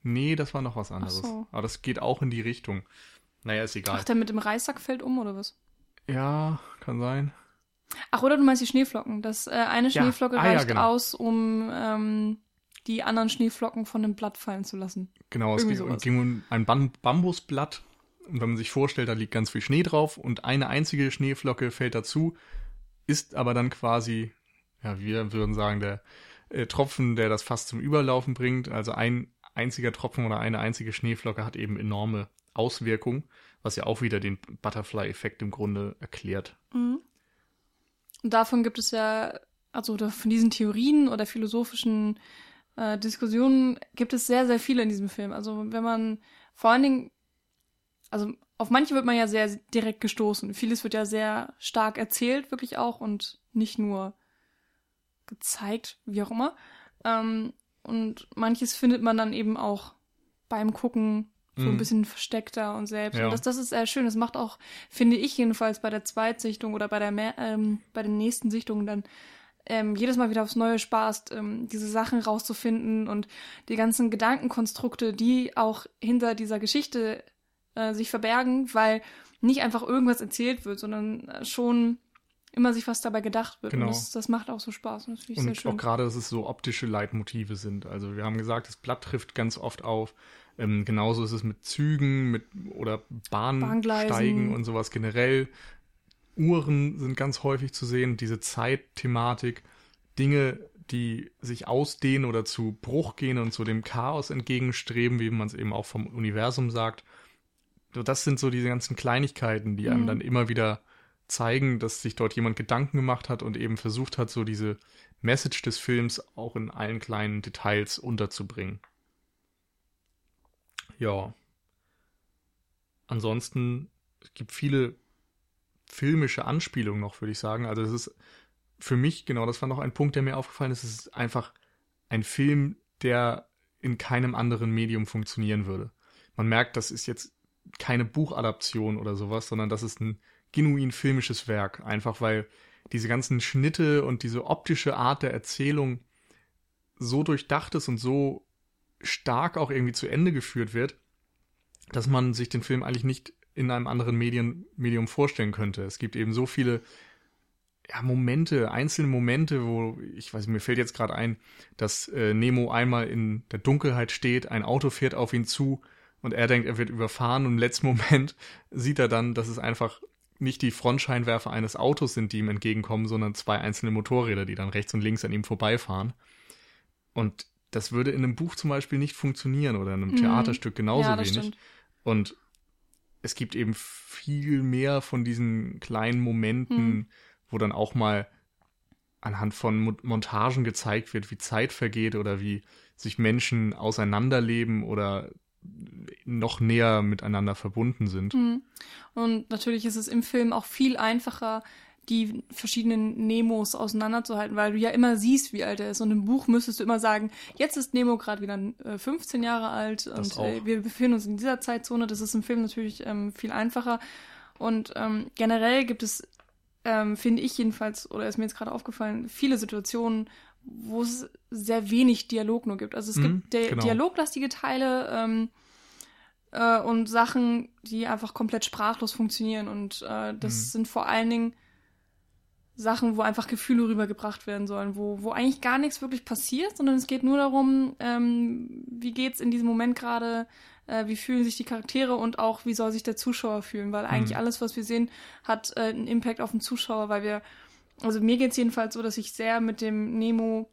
Nee, das war noch was anderes. so. Aber das geht auch in die Richtung. Naja, ist egal. Ach, der mit dem Reissack fällt um oder was? Ja, kann sein. Ach, oder du meinst die Schneeflocken. Das äh, eine Ja. Schneeflocke Ah, ja, reicht genau. aus, um ähm, die anderen Schneeflocken von dem Blatt fallen zu lassen. Genau, es ging um ein Bam Bambusblatt. Und wenn man sich vorstellt, da liegt ganz viel Schnee drauf und eine einzige Schneeflocke fällt dazu, ist aber dann quasi, ja, wir würden sagen, der äh, Tropfen, der das fast zum Überlaufen bringt. Also ein einziger Tropfen oder eine einzige Schneeflocke hat eben enorme Auswirkungen, was ja auch wieder den Butterfly-Effekt im Grunde erklärt. Mhm. Und davon gibt es ja, also von diesen Theorien oder philosophischen äh, Diskussionen gibt es sehr, sehr viele in diesem Film. Also wenn man vor allen Dingen, also auf manche wird man ja sehr direkt gestoßen. Vieles wird ja sehr stark erzählt, wirklich auch, und nicht nur gezeigt, wie auch immer. Ähm, und manches findet man dann eben auch beim Gucken so ein Mhm. bisschen versteckter und selbst. Ja. Und das, das ist sehr schön. Das macht auch, finde ich jedenfalls, bei der Zweitsichtung oder bei der mehr, ähm, bei den nächsten Sichtungen dann ähm, jedes Mal wieder aufs Neue Spaß, ähm, diese Sachen rauszufinden und die ganzen Gedankenkonstrukte, die auch hinter dieser Geschichte äh, sich verbergen, weil nicht einfach irgendwas erzählt wird, sondern äh, schon immer sich was dabei gedacht wird. Genau. Und das, das macht auch so Spaß. Und das finde ich sehr Und schön. auch gerade, dass es so optische Leitmotive sind. Also wir haben gesagt, das Blatt trifft ganz oft auf. Ähm, genauso ist es mit Zügen, mit oder Bahnsteigen und sowas generell. Uhren sind ganz häufig zu sehen, diese Zeitthematik, Dinge, die sich ausdehnen oder zu Bruch gehen und zu dem Chaos entgegenstreben, wie man es eben auch vom Universum sagt. das sind so diese ganzen Kleinigkeiten, die einem Mhm. dann immer wieder zeigen, dass sich dort jemand Gedanken gemacht hat und eben versucht hat, so diese Message des Films auch in allen kleinen Details unterzubringen. Ja. Ansonsten, es gibt viele filmische Anspielungen noch, würde ich sagen. Also es ist für mich, genau, das war noch ein Punkt, der mir aufgefallen ist, es ist einfach ein Film, der in keinem anderen Medium funktionieren würde. Man merkt, das ist jetzt keine Buchadaption oder sowas, sondern das ist ein genuin filmisches Werk. Einfach weil diese ganzen Schnitte und diese optische Art der Erzählung so durchdacht ist und so stark auch irgendwie zu Ende geführt wird, dass man sich den Film eigentlich nicht in einem anderen Medien, Medium vorstellen könnte. Es gibt eben so viele ja, Momente, einzelne Momente, wo, ich weiß, mir fällt jetzt gerade ein, dass äh, Nemo einmal in der Dunkelheit steht, ein Auto fährt auf ihn zu und er denkt, er wird überfahren und im letzten Moment [LAUGHS] sieht er dann, dass es einfach nicht die Frontscheinwerfer eines Autos sind, die ihm entgegenkommen, sondern zwei einzelne Motorräder, die dann rechts und links an ihm vorbeifahren. Und das würde in einem Buch zum Beispiel nicht funktionieren oder in einem Mhm. Theaterstück genauso ja, wenig. stimmt. Und es gibt eben viel mehr von diesen kleinen Momenten, Hm. wo dann auch mal anhand von Mo- Montagen gezeigt wird, wie Zeit vergeht oder wie sich Menschen auseinanderleben oder noch näher miteinander verbunden sind. Mhm. Und natürlich ist es im Film auch viel einfacher, die verschiedenen Nemos auseinanderzuhalten, weil du ja immer siehst, wie alt er ist. Und im Buch müsstest du immer sagen, jetzt ist Nemo gerade wieder äh, 15 Jahre alt Das und äh, auch. wir befinden uns in dieser Zeitzone. Das ist im Film natürlich ähm, viel einfacher. Und ähm, generell gibt es, ähm, finde ich jedenfalls, oder ist mir jetzt gerade aufgefallen, viele Situationen, wo es sehr wenig Dialog nur gibt. Also es Mhm, gibt di genau. dialoglastige Teile, ähm, äh, und Sachen, die einfach komplett sprachlos funktionieren. Und äh, das Mhm. sind vor allen Dingen Sachen, wo einfach Gefühle rübergebracht werden sollen, wo, wo eigentlich gar nichts wirklich passiert, sondern es geht nur darum, ähm, wie geht's in diesem Moment gerade, äh, wie fühlen sich die Charaktere und auch, wie soll sich der Zuschauer fühlen, weil eigentlich Mhm. alles, was wir sehen, hat äh, einen Impact auf den Zuschauer, weil wir, also mir geht's jedenfalls so, dass ich sehr mit dem Nemo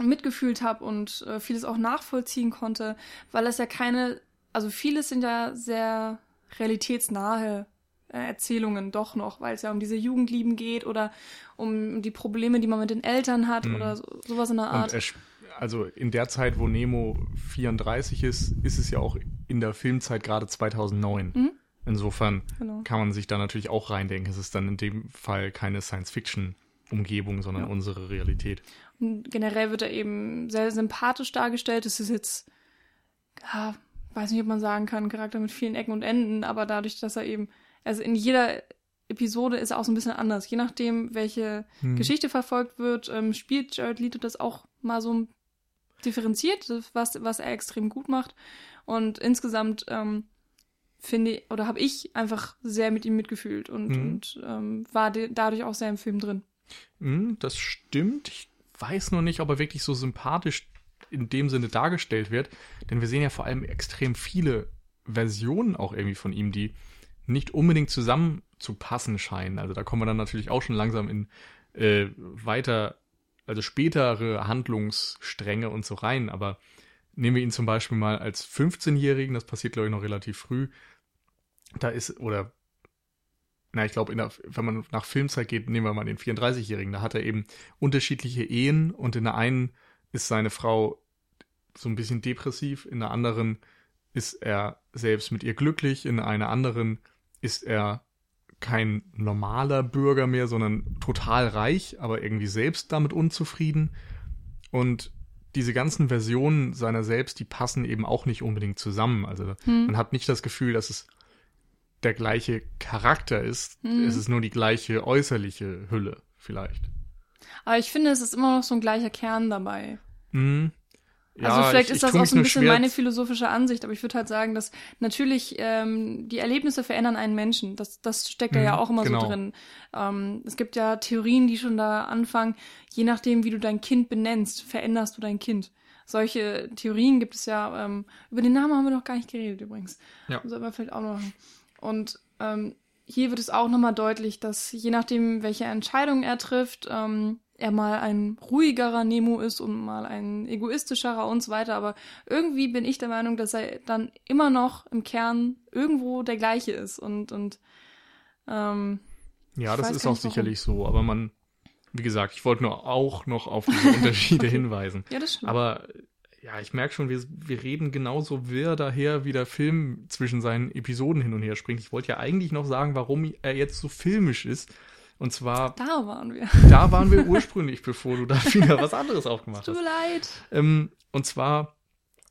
mitgefühlt habe und äh, vieles auch nachvollziehen konnte, weil es ja keine, also vieles sind ja sehr realitätsnahe äh, Erzählungen doch noch, weil es ja um diese Jugendlieben geht oder um die Probleme, die man mit den Eltern hat Mhm. oder so, sowas in der Und Art. er, sp- also in der Zeit, wo Nemo 34 ist, ist es ja auch in der Filmzeit gerade 2009. Mhm. Insofern Genau. kann man sich da natürlich auch reindenken. Es ist dann in dem Fall keine Science-Fiction-Umgebung, sondern Ja. unsere Realität. Und generell wird er eben sehr sympathisch dargestellt. Es ist jetzt, ja, weiß nicht, ob man sagen kann, ein Charakter mit vielen Ecken und Enden, aber dadurch, dass er eben, also in jeder Episode ist er auch so ein bisschen anders. Je nachdem, welche Hm. Geschichte verfolgt wird, ähm, spielt Jared Leto das auch mal so differenziert, was, was er extrem gut macht. Und insgesamt ähm, finde oder habe ich einfach sehr mit ihm mitgefühlt und, Mhm. und ähm, war dadurch auch sehr im Film drin. Hm, das stimmt. Ich weiß nur nicht, ob er wirklich so sympathisch in dem Sinne dargestellt wird. Denn wir sehen ja vor allem extrem viele Versionen auch irgendwie von ihm, die nicht unbedingt zusammenzupassen scheinen. Also da kommen wir dann natürlich auch schon langsam in äh, weiter, also spätere Handlungsstränge und so rein. Aber nehmen wir ihn zum Beispiel mal als 15-Jährigen, das passiert glaube ich noch relativ früh. Da ist, oder na, ich glaube, wenn man nach Filmzeit geht, nehmen wir mal den 34-Jährigen, da hat er eben unterschiedliche Ehen und in der einen ist seine Frau so ein bisschen depressiv, in der anderen ist er selbst mit ihr glücklich, in einer anderen ist er kein normaler Bürger mehr, sondern total reich, aber irgendwie selbst damit unzufrieden. Und diese ganzen Versionen seiner selbst, die passen eben auch nicht unbedingt zusammen. Also Hm. man hat nicht das Gefühl, dass es der gleiche Charakter ist. Mhm. Es ist nur die gleiche äußerliche Hülle, vielleicht. Aber ich finde, es ist immer noch so ein gleicher Kern dabei. Mhm. also vielleicht ich- ist das auch so ein bisschen meine philosophische Ansicht, aber ich würde halt sagen, dass natürlich ähm, die Erlebnisse verändern einen Menschen. Das, das steckt da ja Mhm, auch immer genau. so drin. Ähm, es gibt ja Theorien, die schon da anfangen, je nachdem, wie du dein Kind benennst, veränderst du dein Kind. Solche Theorien gibt es ja, ähm, über den Namen haben wir noch gar nicht geredet übrigens. Ja. Sollten wir vielleicht auch noch machen. Und ähm, hier wird es auch nochmal deutlich, dass je nachdem, welche Entscheidung er trifft, ähm, er mal ein ruhigerer Nemo ist und mal ein egoistischerer und so weiter. Aber irgendwie bin ich der Meinung, dass er dann immer noch im Kern irgendwo der gleiche ist. Und, und ähm, ja, das ist auch sicherlich so. Aber man, wie gesagt, ich wollte nur auch noch auf diese [LAUGHS] Unterschiede okay. hinweisen. Ja, das stimmt. Aber ja, ich merke schon, wir, wir reden genauso wirr daher, wie der Film zwischen seinen Episoden hin und her springt. Ich wollte ja eigentlich noch sagen, warum er jetzt so filmisch ist. Und zwar. Da waren wir. Da waren wir ursprünglich, [LAUGHS] bevor du da wieder was anderes aufgemacht hast. Tut mir leid. Ähm, und zwar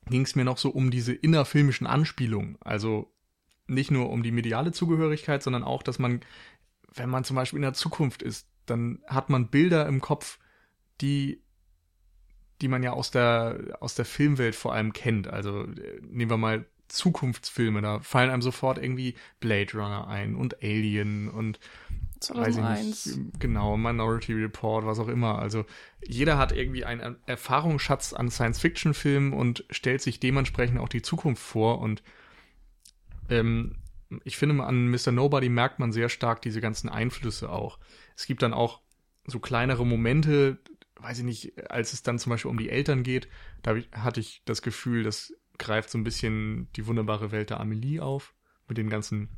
ging es mir noch so um diese innerfilmischen Anspielungen. Also nicht nur um die mediale Zugehörigkeit, sondern auch, dass man, wenn man zum Beispiel in der Zukunft ist, dann hat man Bilder im Kopf, die die man ja aus der, aus der Filmwelt vor allem kennt. Also nehmen wir mal Zukunftsfilme, da fallen einem sofort irgendwie Blade Runner ein und Alien und 2001. Weiß ich nicht, genau, Minority Report, was auch immer. Also jeder hat irgendwie einen Erfahrungsschatz an Science-Fiction-Filmen und stellt sich dementsprechend auch die Zukunft vor. Und ähm, ich finde, an Mr. Nobody merkt man sehr stark diese ganzen Einflüsse auch. Es gibt dann auch so kleinere Momente, weiß ich nicht, als es dann zum Beispiel um die Eltern geht, da hatte ich das Gefühl, das greift so ein bisschen die wunderbare Welt der Amelie auf, mit den ganzen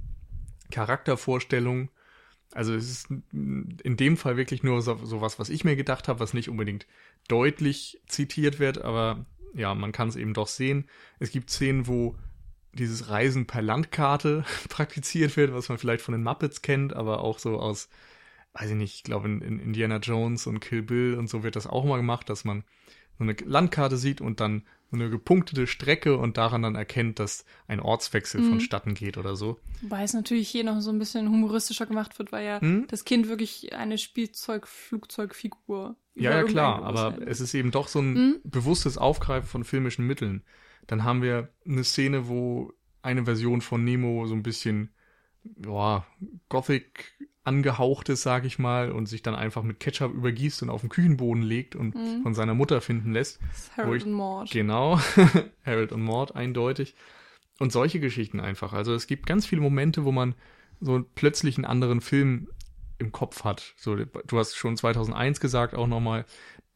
Charaktervorstellungen. Also es ist in dem Fall wirklich nur so, so was, was ich mir gedacht habe, was nicht unbedingt deutlich zitiert wird, aber ja, man kann es eben doch sehen. Es gibt Szenen, wo dieses Reisen per Landkarte [LAUGHS] praktiziert wird, was man vielleicht von den Muppets kennt, aber auch so aus weiß ich nicht, ich glaube in, in Indiana Jones und Kill Bill und so wird das auch mal gemacht, dass man so eine Landkarte sieht und dann so eine gepunktete Strecke und daran dann erkennt, dass ein Ortswechsel mhm. vonstatten geht oder so. Wobei es natürlich hier noch so ein bisschen humoristischer gemacht wird, weil ja mhm. das Kind wirklich eine Spielzeug-Flugzeugfigur Ja, ja, klar, aber es ist eben doch so ein mhm. bewusstes Aufgreifen von filmischen Mitteln. Dann haben wir eine Szene, wo eine Version von Nemo so ein bisschen ja, Gothic angehauchtes, sag ich mal, und sich dann einfach mit Ketchup übergießt und auf den Küchenboden legt und mhm. von seiner Mutter finden lässt. Harold ich, und Mord. Genau, [LAUGHS] Harold und Mord, eindeutig. Und solche Geschichten einfach. Also es gibt ganz viele Momente, wo man so plötzlich einen anderen Film im Kopf hat. So, du hast schon 2001 gesagt, auch nochmal,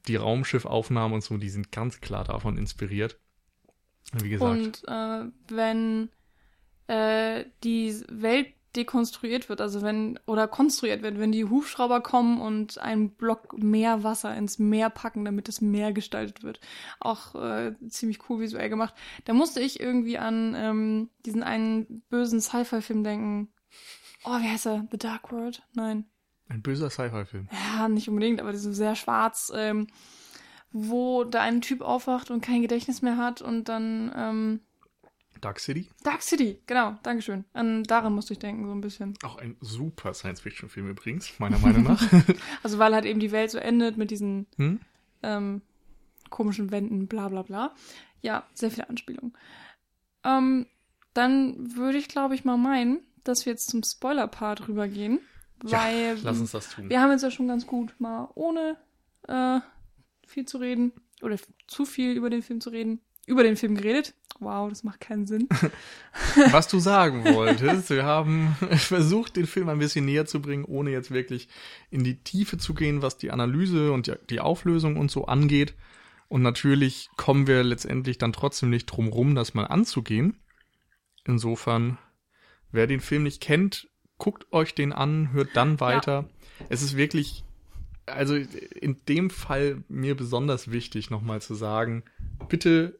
die Raumschiffaufnahmen und so, die sind ganz klar davon inspiriert. Wie gesagt. Und äh, wenn äh, die Welt dekonstruiert wird, also wenn, oder konstruiert wird, wenn die Hubschrauber kommen und einen Block mehr Wasser ins Meer packen, damit das Meer gestaltet wird. Auch äh, ziemlich cool visuell gemacht. Da musste ich irgendwie an ähm, diesen einen bösen Sci-Fi-Film denken. Oh, wie heißt er? The Dark World? Nein. Ein böser Sci-Fi-Film. Ja, nicht unbedingt, aber so sehr schwarz, ähm, wo da ein Typ aufwacht und kein Gedächtnis mehr hat und dann ähm, Dark City? Dark City, genau, Dankeschön. An, daran musste ich denken, so ein bisschen. Auch ein super Science-Fiction-Film übrigens, meiner Meinung nach. [LAUGHS] also weil halt eben die Welt so endet mit diesen hm? ähm, komischen Wänden, bla bla bla. Ja, sehr viele Anspielungen. Ähm, dann würde ich, glaube ich, mal meinen, dass wir jetzt zum Spoiler-Part rübergehen. Weil ja, lass uns das tun. Wir haben jetzt ja schon ganz gut mal ohne äh, viel zu reden oder zu viel über den Film zu reden, über den Film geredet. Wow, das macht keinen Sinn. [LAUGHS] Was du sagen wolltest, wir haben [LAUGHS] versucht, den Film ein bisschen näher zu bringen, ohne jetzt wirklich in die Tiefe zu gehen, was die Analyse und die Auflösung und so angeht. Und natürlich kommen wir letztendlich dann trotzdem nicht drum rum, das mal anzugehen. Insofern, wer den Film nicht kennt, guckt euch den an, hört dann weiter. Ja. Es ist wirklich, also in dem Fall mir besonders wichtig, nochmal zu sagen, bitte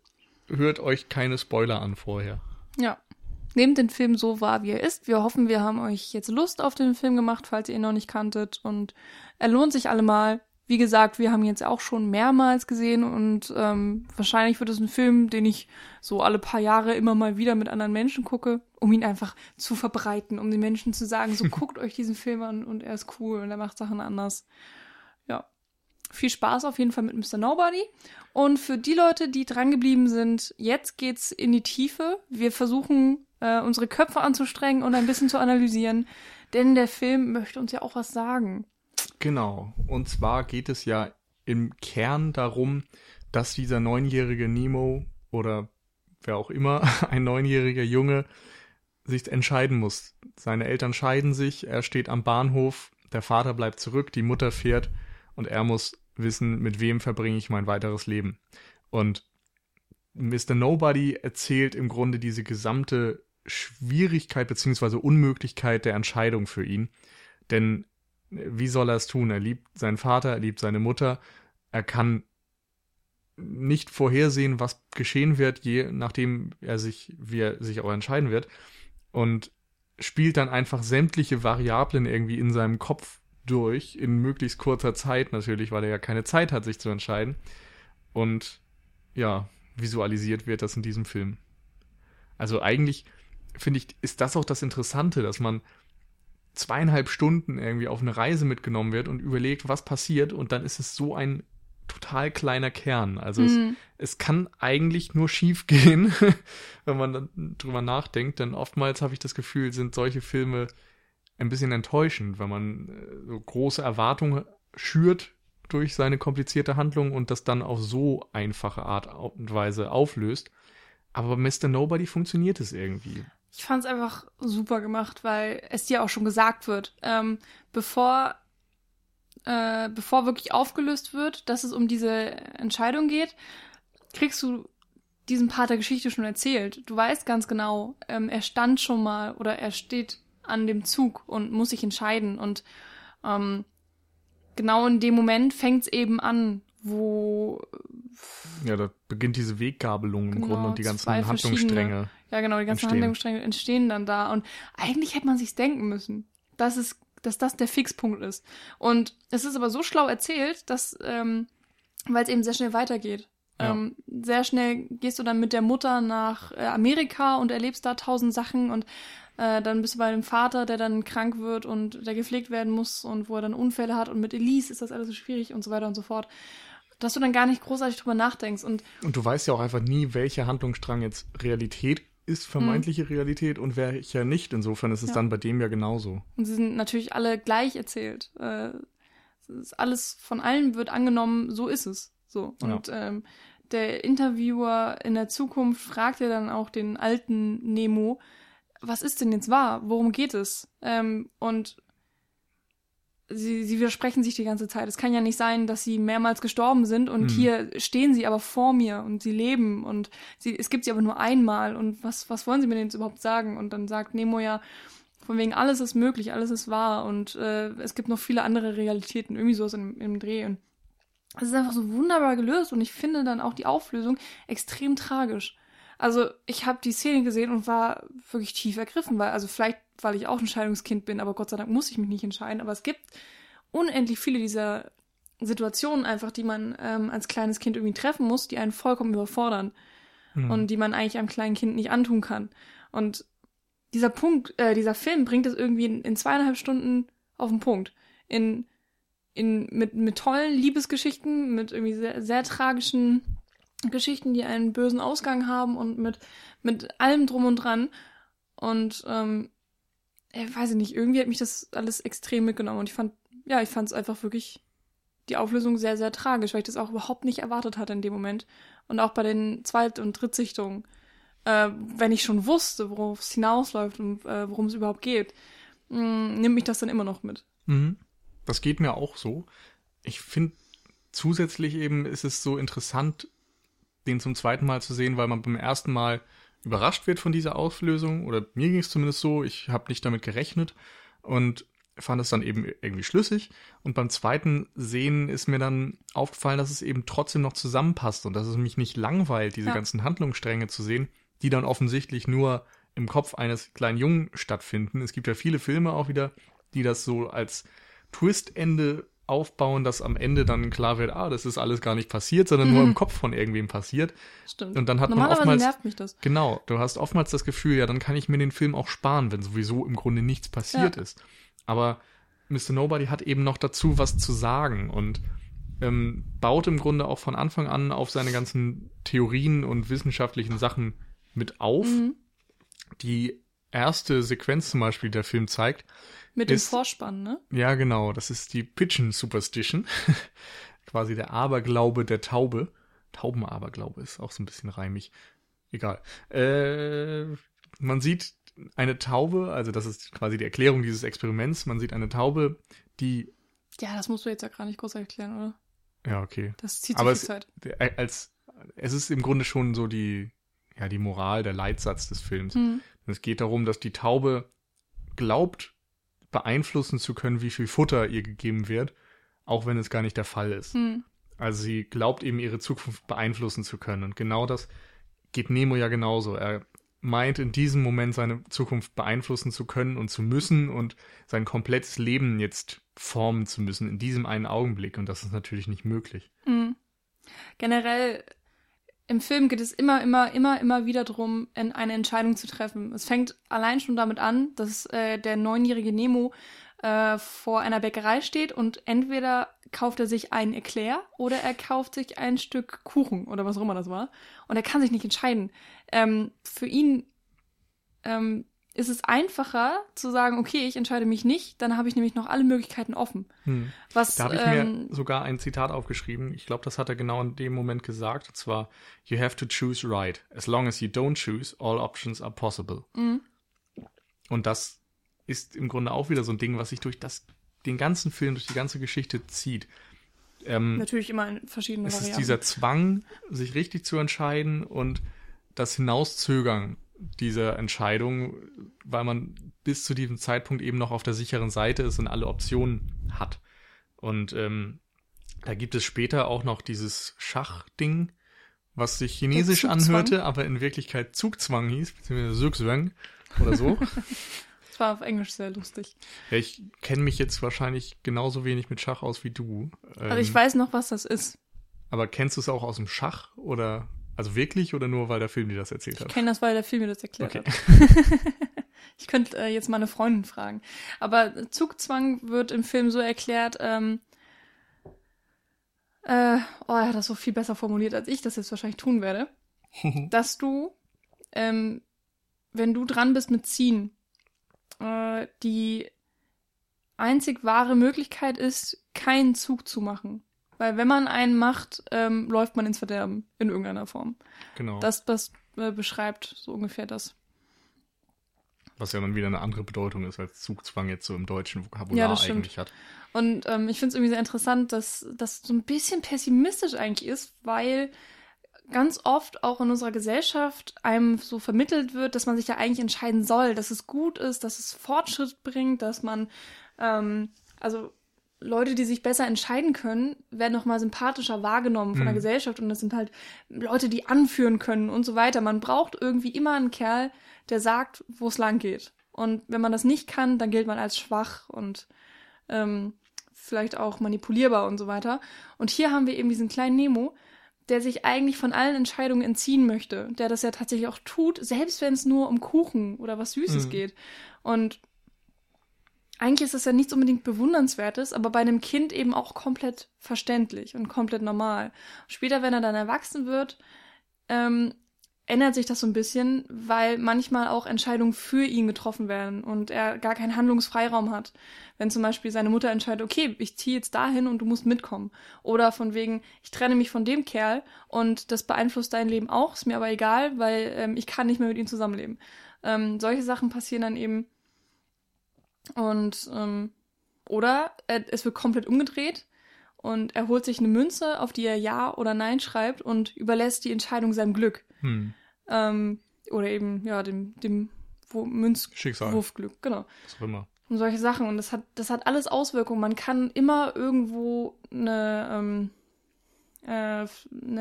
hört euch keine Spoiler an vorher. Ja. Nehmt den Film so wahr, wie er ist. Wir hoffen, wir haben euch jetzt Lust auf den Film gemacht, falls ihr ihn noch nicht kanntet. Und er lohnt sich allemal. Wie gesagt, wir haben ihn jetzt auch schon mehrmals gesehen und ähm, wahrscheinlich wird es ein Film, den ich so alle paar Jahre immer mal wieder mit anderen Menschen gucke, um ihn einfach zu verbreiten, um den Menschen zu sagen, so [LAUGHS] guckt euch diesen Film an und er ist cool und er macht Sachen anders. Viel Spaß auf jeden Fall mit Mr. Nobody. Und für die Leute, die drangeblieben sind, jetzt geht's in die Tiefe. Wir versuchen, äh, unsere Köpfe anzustrengen und ein bisschen zu analysieren, denn der Film möchte uns ja auch was sagen. Genau. Und zwar geht es ja im Kern darum, dass dieser neunjährige Nemo oder wer auch immer, [LAUGHS] ein neunjähriger Junge, sich entscheiden muss. Seine Eltern scheiden sich, er steht am Bahnhof, der Vater bleibt zurück, die Mutter fährt und er muss wissen, mit wem verbringe ich mein weiteres Leben. Und Mr. Nobody erzählt im Grunde diese gesamte Schwierigkeit bzw. Unmöglichkeit der Entscheidung für ihn. Denn wie soll er es tun? Er liebt seinen Vater, er liebt seine Mutter, er kann nicht vorhersehen, was geschehen wird, je nachdem er sich, wie er sich auch entscheiden wird. Und spielt dann einfach sämtliche Variablen irgendwie in seinem Kopf durch, in möglichst kurzer Zeit natürlich, weil er ja keine Zeit hat, sich zu entscheiden. Und ja, visualisiert wird das in diesem Film. Also eigentlich finde ich, ist das auch das Interessante, dass man zweieinhalb Stunden irgendwie auf eine Reise mitgenommen wird und überlegt, was passiert und dann ist es so ein total kleiner Kern. Also mhm. es, es kann eigentlich nur schief gehen, [LAUGHS] wenn man dann drüber nachdenkt, denn oftmals habe ich das Gefühl, sind solche Filme ein bisschen enttäuschend, wenn man äh, so große Erwartungen schürt durch seine komplizierte Handlung und das dann auf so einfache Art und Weise auflöst. Aber bei Mr. Nobody funktioniert es irgendwie. Ich fand es einfach super gemacht, weil es dir auch schon gesagt wird, ähm, bevor äh, bevor wirklich aufgelöst wird, dass es um diese Entscheidung geht, kriegst du diesen Part der Geschichte schon erzählt. Du weißt ganz genau, ähm, er stand schon mal oder er steht an dem Zug und muss sich entscheiden und ähm, genau in dem Moment fängt es eben an, wo ja, da beginnt diese Weggabelung im genau, Grunde und die ganzen Handlungsstränge. Ja, genau, die ganzen entstehen. Handlungsstränge entstehen dann da. Und eigentlich hätte man sich's denken müssen, dass es, dass das der Fixpunkt ist. Und es ist aber so schlau erzählt, dass, ähm, weil es eben sehr schnell weitergeht. Ja. Ähm, sehr schnell gehst du dann mit der Mutter nach äh, Amerika und erlebst da tausend Sachen und äh, dann bist du bei dem Vater, der dann krank wird und der gepflegt werden muss und wo er dann Unfälle hat und mit Elise ist das alles so schwierig und so weiter und so fort dass du dann gar nicht großartig drüber nachdenkst. Und, und du weißt ja auch einfach nie, welcher Handlungsstrang jetzt Realität ist, vermeintliche mhm. Realität und welcher nicht. Insofern ist es ja. dann bei dem ja genauso. Und sie sind natürlich alle gleich erzählt. Äh, alles von allen wird angenommen, so ist es. So. Und ja. ähm, der Interviewer in der Zukunft fragt ja dann auch den alten Nemo, was ist denn jetzt wahr? Worum geht es? Ähm, und sie, sie widersprechen sich die ganze Zeit. Es kann ja nicht sein, dass sie mehrmals gestorben sind und mhm. hier stehen sie aber vor mir und sie leben und sie, es gibt sie aber nur einmal und was, was wollen sie mir denn jetzt überhaupt sagen? Und dann sagt Nemo ja, von wegen alles ist möglich, alles ist wahr und äh, es gibt noch viele andere Realitäten, irgendwie sowas im, im Dreh und es ist einfach so wunderbar gelöst und ich finde dann auch die Auflösung extrem tragisch. Also ich habe die Szene gesehen und war wirklich tief ergriffen, weil also vielleicht weil ich auch ein Scheidungskind bin, aber Gott sei Dank muss ich mich nicht entscheiden. Aber es gibt unendlich viele dieser Situationen einfach, die man ähm, als kleines Kind irgendwie treffen muss, die einen vollkommen überfordern mhm. und die man eigentlich einem kleinen Kind nicht antun kann. Und dieser Punkt, äh, dieser Film bringt es irgendwie in, in zweieinhalb Stunden auf den Punkt. In, in, mit, mit tollen Liebesgeschichten, mit irgendwie sehr, sehr tragischen Geschichten, die einen bösen Ausgang haben und mit, mit allem drum und dran. Und ähm, ich weiß nicht, irgendwie hat mich das alles extrem mitgenommen und ich fand, ja, ich fand es einfach wirklich die Auflösung sehr, sehr tragisch, weil ich das auch überhaupt nicht erwartet hatte in dem Moment. Und auch bei den Zweit- und Drittsichtungen, äh, wenn ich schon wusste, worauf es hinausläuft und äh, worum es überhaupt geht, mh, mm, nimmt mich das dann immer noch mit. Mhm. Das geht mir auch so. Ich finde, zusätzlich eben ist es so interessant, den zum zweiten Mal zu sehen, weil man beim ersten Mal überrascht wird von dieser Auflösung, oder mir ging es zumindest so, ich habe nicht damit gerechnet und fand es dann eben irgendwie schlüssig. Und beim zweiten Sehen ist mir dann aufgefallen, dass es eben trotzdem noch zusammenpasst und dass es mich nicht langweilt, diese ja. ganzen Handlungsstränge zu sehen, die dann offensichtlich nur im Kopf eines kleinen Jungen stattfinden. Es gibt ja viele Filme auch wieder, die das so als Twistende aufbauen, dass am Ende dann klar wird, ah, das ist alles gar nicht passiert, sondern mhm. nur im Kopf von irgendwem passiert. Stimmt. Und dann hat man oftmals nervt mich das. Genau, du hast oftmals das Gefühl, ja, dann kann ich mir den Film auch sparen, wenn sowieso im Grunde nichts passiert ja. ist. Aber Mr. Nobody hat eben noch dazu was zu sagen und ähm, baut im Grunde auch von Anfang an auf seine ganzen Theorien und wissenschaftlichen Sachen mit auf. Mhm. Die erste Sequenz zum Beispiel, die der Film zeigt, mit ist, dem Vorspann, ne? Ja, genau. Das ist die Pigeon Superstition. [LAUGHS] Quasi der Aberglaube der Taube. Taubenaberglaube ist auch so ein bisschen reimig. Egal. Äh, man sieht eine Taube, also das ist quasi die Erklärung dieses Experiments. Man sieht eine Taube, die. Ja, das musst du jetzt ja gar nicht groß erklären, oder? Ja, okay. Das zieht sich Aber viel es, Zeit. äh, als, es ist im Grunde schon so die, ja, die Moral, der Leitsatz des Films. Hm. Es geht darum, dass die Taube glaubt, beeinflussen zu können, wie viel Futter ihr gegeben wird, auch wenn es gar nicht der Fall ist. Hm. Also sie glaubt eben, ihre Zukunft beeinflussen zu können. Und genau das geht Nemo ja genauso. Er meint in diesem Moment seine Zukunft beeinflussen zu können und zu müssen und sein komplettes Leben jetzt formen zu müssen in diesem einen Augenblick. Und das ist natürlich nicht möglich. Mhm. Generell im Film geht es immer, immer, immer, immer wieder darum, eine Entscheidung zu treffen. Es fängt allein schon damit an, dass äh, der neunjährige Nemo äh, vor einer Bäckerei steht und entweder kauft er sich einen Eclair oder er kauft sich ein Stück Kuchen oder was auch immer das war. Und er kann sich nicht entscheiden. Ähm, für ihn ähm, ist es einfacher zu sagen, okay, ich entscheide mich nicht, dann habe ich nämlich noch alle Möglichkeiten offen. Hm. Was, Da habe ich ähm, mir sogar ein Zitat aufgeschrieben. Ich glaube, das hat er genau in dem Moment gesagt. Und zwar, You have to choose right. As long as you don't choose, all options are possible. Mhm. Und das ist im Grunde auch wieder so ein Ding, was sich durch das, den ganzen Film, durch die ganze Geschichte zieht. Ähm, natürlich immer in verschiedenen es ist Varianten. dieser Zwang, sich richtig zu entscheiden und das Hinauszögern dieser Entscheidung, weil man bis zu diesem Zeitpunkt eben noch auf der sicheren Seite ist und alle Optionen hat. Und ähm, da gibt es später auch noch dieses Schachding, was sich chinesisch anhörte, aber in Wirklichkeit Zugzwang hieß, beziehungsweise Zugzwang oder so. [LAUGHS] Das war auf Englisch sehr lustig. ja, ich kenne mich jetzt wahrscheinlich genauso wenig mit Schach aus wie du. Also ich Ähm, weiß noch, was das ist. Aber kennst du es auch aus dem Schach oder also wirklich oder nur weil der Film dir das erzählt Ich hat? kenne das, weil der Film mir das erklärt Okay. hat. [LAUGHS] ich könnte äh, jetzt mal eine Freundin fragen. Aber Zugzwang wird im Film so erklärt, ähm, äh, oh, er hat das so viel besser formuliert, als ich das jetzt wahrscheinlich tun werde, [LAUGHS] dass du, ähm, wenn du dran bist mit Ziehen, äh, die einzig wahre Möglichkeit ist, keinen Zug zu machen. Weil wenn man einen macht, ähm, läuft man ins Verderben in irgendeiner Form. Genau. Das, das äh, beschreibt so ungefähr das. was ja dann wieder eine andere Bedeutung ist, als Zugzwang jetzt so im deutschen Ja, Vokabular das stimmt. eigentlich hat. Und ähm, ich finde es irgendwie sehr interessant, dass das so ein bisschen pessimistisch eigentlich ist, weil ganz oft auch in unserer Gesellschaft einem so vermittelt wird, dass man sich ja eigentlich entscheiden soll, dass es gut ist, dass es Fortschritt bringt, dass man, ähm, also Leute, die sich besser entscheiden können, werden noch mal sympathischer wahrgenommen von der Mhm. Gesellschaft und das sind halt Leute, die anführen können und so weiter. Man braucht irgendwie immer einen Kerl, der sagt, wo es lang geht. Und wenn man das nicht kann, dann gilt man als schwach und ähm, vielleicht auch manipulierbar und so weiter. Und hier haben wir eben diesen kleinen Nemo, der sich eigentlich von allen Entscheidungen entziehen möchte, der das ja tatsächlich auch tut, selbst wenn es nur um Kuchen oder was Süßes Mhm. geht. Und eigentlich ist das ja nichts unbedingt Bewundernswertes, aber bei einem Kind eben auch komplett verständlich und komplett normal. Später, wenn er dann erwachsen wird, ähm, ändert sich das so ein bisschen, weil manchmal auch Entscheidungen für ihn getroffen werden und er gar keinen Handlungsfreiraum hat. Wenn zum Beispiel seine Mutter entscheidet, okay, ich ziehe jetzt dahin und du musst mitkommen. Oder von wegen, ich trenne mich von dem Kerl und das beeinflusst dein Leben auch, ist mir aber egal, weil ähm, ich kann nicht mehr mit ihm zusammenleben. Ähm, solche Sachen passieren dann eben. Und, ähm, oder äh, es wird komplett umgedreht und er holt sich eine Münze, auf die er Ja oder Nein schreibt und überlässt die Entscheidung seinem Glück. Hm. Ähm, oder eben, ja, dem, dem. Münzwurfglück, genau. Was auch immer. Und solche Sachen. Und das hat, das hat alles Auswirkungen. Man kann immer irgendwo eine, ähm, äh, eine,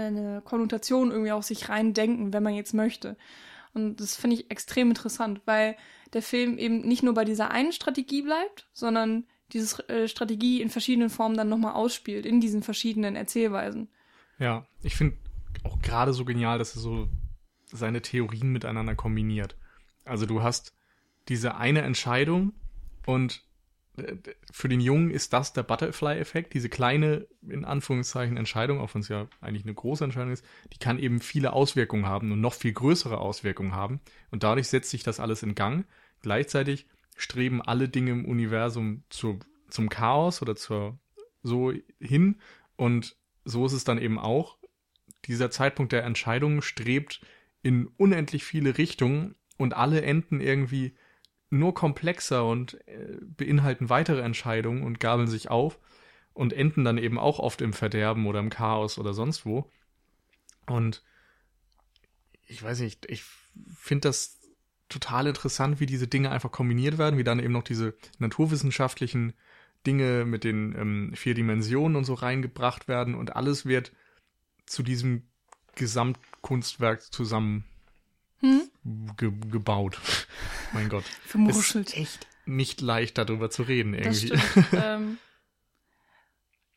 eine Konnotation irgendwie auch sich reindenken, wenn man jetzt möchte. Und das finde ich extrem interessant, weil der Film eben nicht nur bei dieser einen Strategie bleibt, sondern diese äh, Strategie in verschiedenen Formen dann nochmal ausspielt, in diesen verschiedenen Erzählweisen. Ja, ich finde auch gerade so genial, dass er so seine Theorien miteinander kombiniert. Also du hast diese eine Entscheidung und für den Jungen ist das der Butterfly-Effekt, diese kleine, in Anführungszeichen, Entscheidung, auch wenn es ja eigentlich eine große Entscheidung ist, die kann eben viele Auswirkungen haben und noch viel größere Auswirkungen haben. Und dadurch setzt sich das alles in Gang. Gleichzeitig streben alle Dinge im Universum zu, zum Chaos oder zur so hin. Und so ist es dann eben auch. Dieser Zeitpunkt der Entscheidung strebt in unendlich viele Richtungen und alle enden irgendwie nur komplexer und äh, beinhalten weitere Entscheidungen und gabeln sich auf. und enden dann eben auch oft im Verderben oder im Chaos oder sonst wo. Und ich weiß nicht, ich finde das total interessant, wie diese Dinge einfach kombiniert werden, wie dann eben noch diese naturwissenschaftlichen Dinge mit den ähm, vier Dimensionen und so reingebracht werden und alles wird zu diesem Gesamtkunstwerk zusammen hm? ge gebaut. [LAUGHS] mein Gott. Vermuschelt. Ist echt nicht leicht darüber zu reden irgendwie. [LAUGHS] Ähm,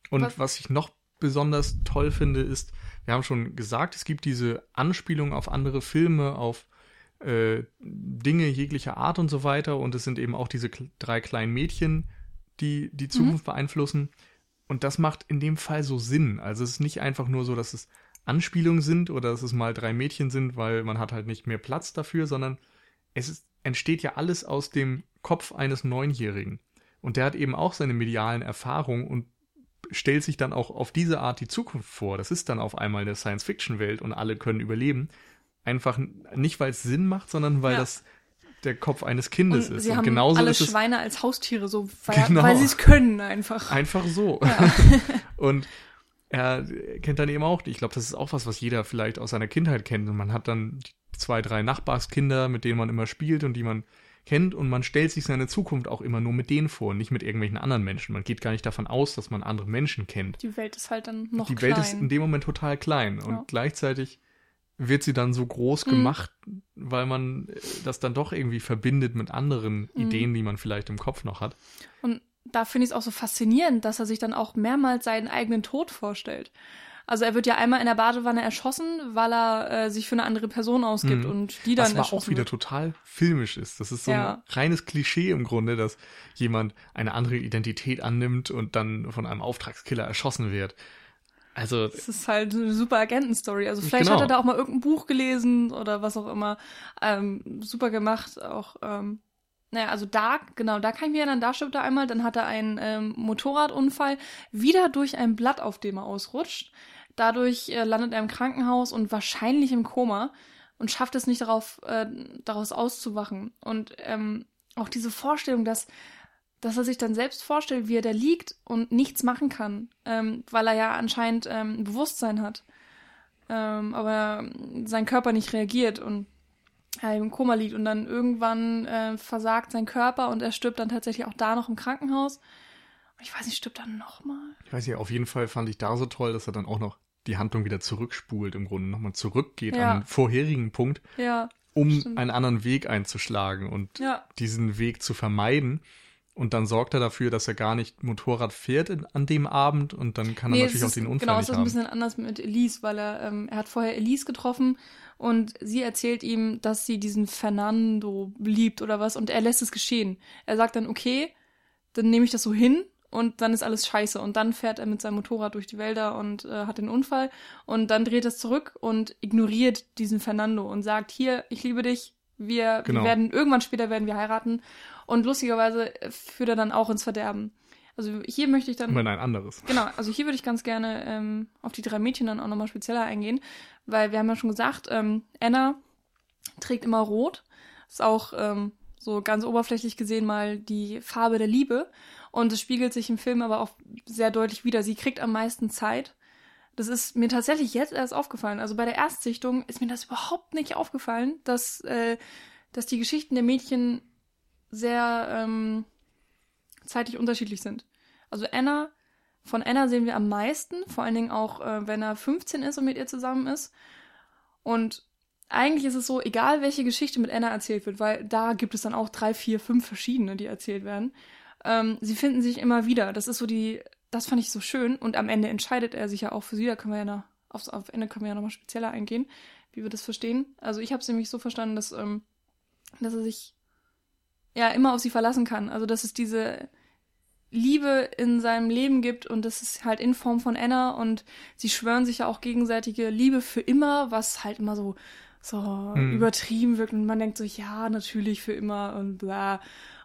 und was? was ich noch besonders toll finde, ist, wir haben schon gesagt, es gibt diese Anspielung auf andere Filme, auf äh, Dinge jeglicher Art und so weiter. Und es sind eben auch diese drei kleinen Mädchen, die die Zukunft mhm. beeinflussen. Und das macht in dem Fall so Sinn. Also es ist nicht einfach nur so, dass es Anspielungen sind oder dass es mal drei Mädchen sind, weil man hat halt nicht mehr Platz dafür, sondern es ist, entsteht ja alles aus dem Kopf eines Neunjährigen. Und der hat eben auch seine medialen Erfahrungen und stellt sich dann auch auf diese Art die Zukunft vor. Das ist dann auf einmal eine Science-Fiction-Welt und alle können überleben. Einfach nicht, weil es Sinn macht, sondern weil ja. das der Kopf eines Kindes und ist. Sie und haben genauso alle ist es, Schweine als Haustiere, so weil, [LAUGHS] Genau. weil sie es können einfach. Einfach so. Ja. [LAUGHS] [LAUGHS] und er kennt dann eben auch, ich glaube, das ist auch was, was jeder vielleicht aus seiner Kindheit kennt. Und man hat dann zwei, drei Nachbarskinder, mit denen man immer spielt und die man kennt und man stellt sich seine Zukunft auch immer nur mit denen vor, nicht mit irgendwelchen anderen Menschen. Man geht gar nicht davon aus, dass man andere Menschen kennt. Die Welt ist halt dann noch Die klein. Welt ist in dem Moment total klein und Ja. gleichzeitig wird sie dann so groß Mhm. gemacht, weil man äh, das dann doch irgendwie verbindet mit anderen Mhm. Ideen, die man vielleicht im Kopf noch hat. Und da finde ich es auch so faszinierend, dass er sich dann auch mehrmals seinen eigenen Tod vorstellt. Also er wird ja einmal in der Badewanne erschossen, weil er äh, sich für eine andere Person ausgibt Mhm. und die dann Was aber auch wieder wird. total filmisch ist. Das ist so Ja. ein reines Klischee im Grunde, dass jemand eine andere Identität annimmt und dann von einem Auftragskiller erschossen wird. Also, Das ist halt eine super Agentenstory. Also vielleicht Genau. hat er da auch mal irgendein Buch gelesen oder was auch immer. Ähm, super gemacht. Auch, ähm, naja, also da, genau, da kann ich mich erinnern, da stirbt er einmal, dann hat er einen ähm, Motorradunfall, wieder durch ein Blatt, auf dem er ausrutscht. Dadurch äh, landet er im Krankenhaus und wahrscheinlich im Koma und schafft es nicht darauf, äh, daraus auszuwachen. Und ähm, auch diese Vorstellung, dass dass er sich dann selbst vorstellt, wie er da liegt und nichts machen kann, ähm, weil er ja anscheinend ähm, ein Bewusstsein hat, ähm, aber sein Körper nicht reagiert und im Koma liegt und dann irgendwann äh, versagt sein Körper und er stirbt dann tatsächlich auch da noch im Krankenhaus. Und ich weiß nicht, stirbt er nochmal? ich weiß nicht, auf jeden Fall fand ich da so toll, dass er dann auch noch die Handlung wieder zurückspult, im Grunde nochmal zurückgeht Ja. an den vorherigen Punkt, Ja, um Stimmt. einen anderen Weg einzuschlagen und ja, diesen Weg zu vermeiden. Und dann sorgt er dafür, dass er gar nicht Motorrad fährt in, an dem Abend und dann kann er Nee, natürlich es auch den Unfall genau, es nicht ist ein haben. bisschen anders mit Elise, weil er, ähm, er hat vorher Elise getroffen und sie erzählt ihm, dass sie diesen Fernando liebt oder was und er lässt es geschehen. Er sagt dann, okay, dann nehme ich das so hin und dann ist alles scheiße. Und dann fährt er mit seinem Motorrad durch die Wälder und äh, hat den Unfall und dann dreht er es zurück und ignoriert diesen Fernando und sagt, hier, ich liebe dich, wir, Genau. wir werden, irgendwann später werden wir heiraten. Und lustigerweise führt er dann auch ins Verderben. Also hier möchte ich dann Aber in ein anderes. Genau, also hier würde ich ganz gerne ähm, auf die drei Mädchen dann auch nochmal spezieller eingehen, weil wir haben ja schon gesagt, ähm, Anna trägt immer rot. Ist auch ähm, so ganz oberflächlich gesehen mal die Farbe der Liebe. Und es spiegelt sich im Film aber auch sehr deutlich wieder. Sie kriegt am meisten Zeit. Das ist mir tatsächlich jetzt erst aufgefallen. Also bei der Erstsichtung ist mir das überhaupt nicht aufgefallen, dass, äh, dass die Geschichten der Mädchen sehr ähm, zeitlich unterschiedlich sind. Also Anna, von Anna sehen wir am meisten, vor allen Dingen auch, äh, wenn er 15 ist und mit ihr zusammen ist. Und eigentlich ist es so, egal welche Geschichte mit Anna erzählt wird, weil da gibt es dann auch drei, vier, fünf verschiedene, die erzählt werden. Ähm, sie finden sich immer wieder. Das ist so die, das fand ich so schön. Und am Ende entscheidet er sich ja auch für sie. Da können wir ja noch, aufs auf Ende können wir ja nochmal spezieller eingehen, wie wir das verstehen. Also ich habe es nämlich so verstanden, dass, ähm, dass er sich ja immer auf sie verlassen kann. Also dass es diese Liebe in seinem Leben gibt und das ist halt in Form von Anna und sie schwören sich ja auch gegenseitige Liebe für immer, was halt immer so so Hm. übertrieben wirkt und man denkt so ja natürlich für immer und bla.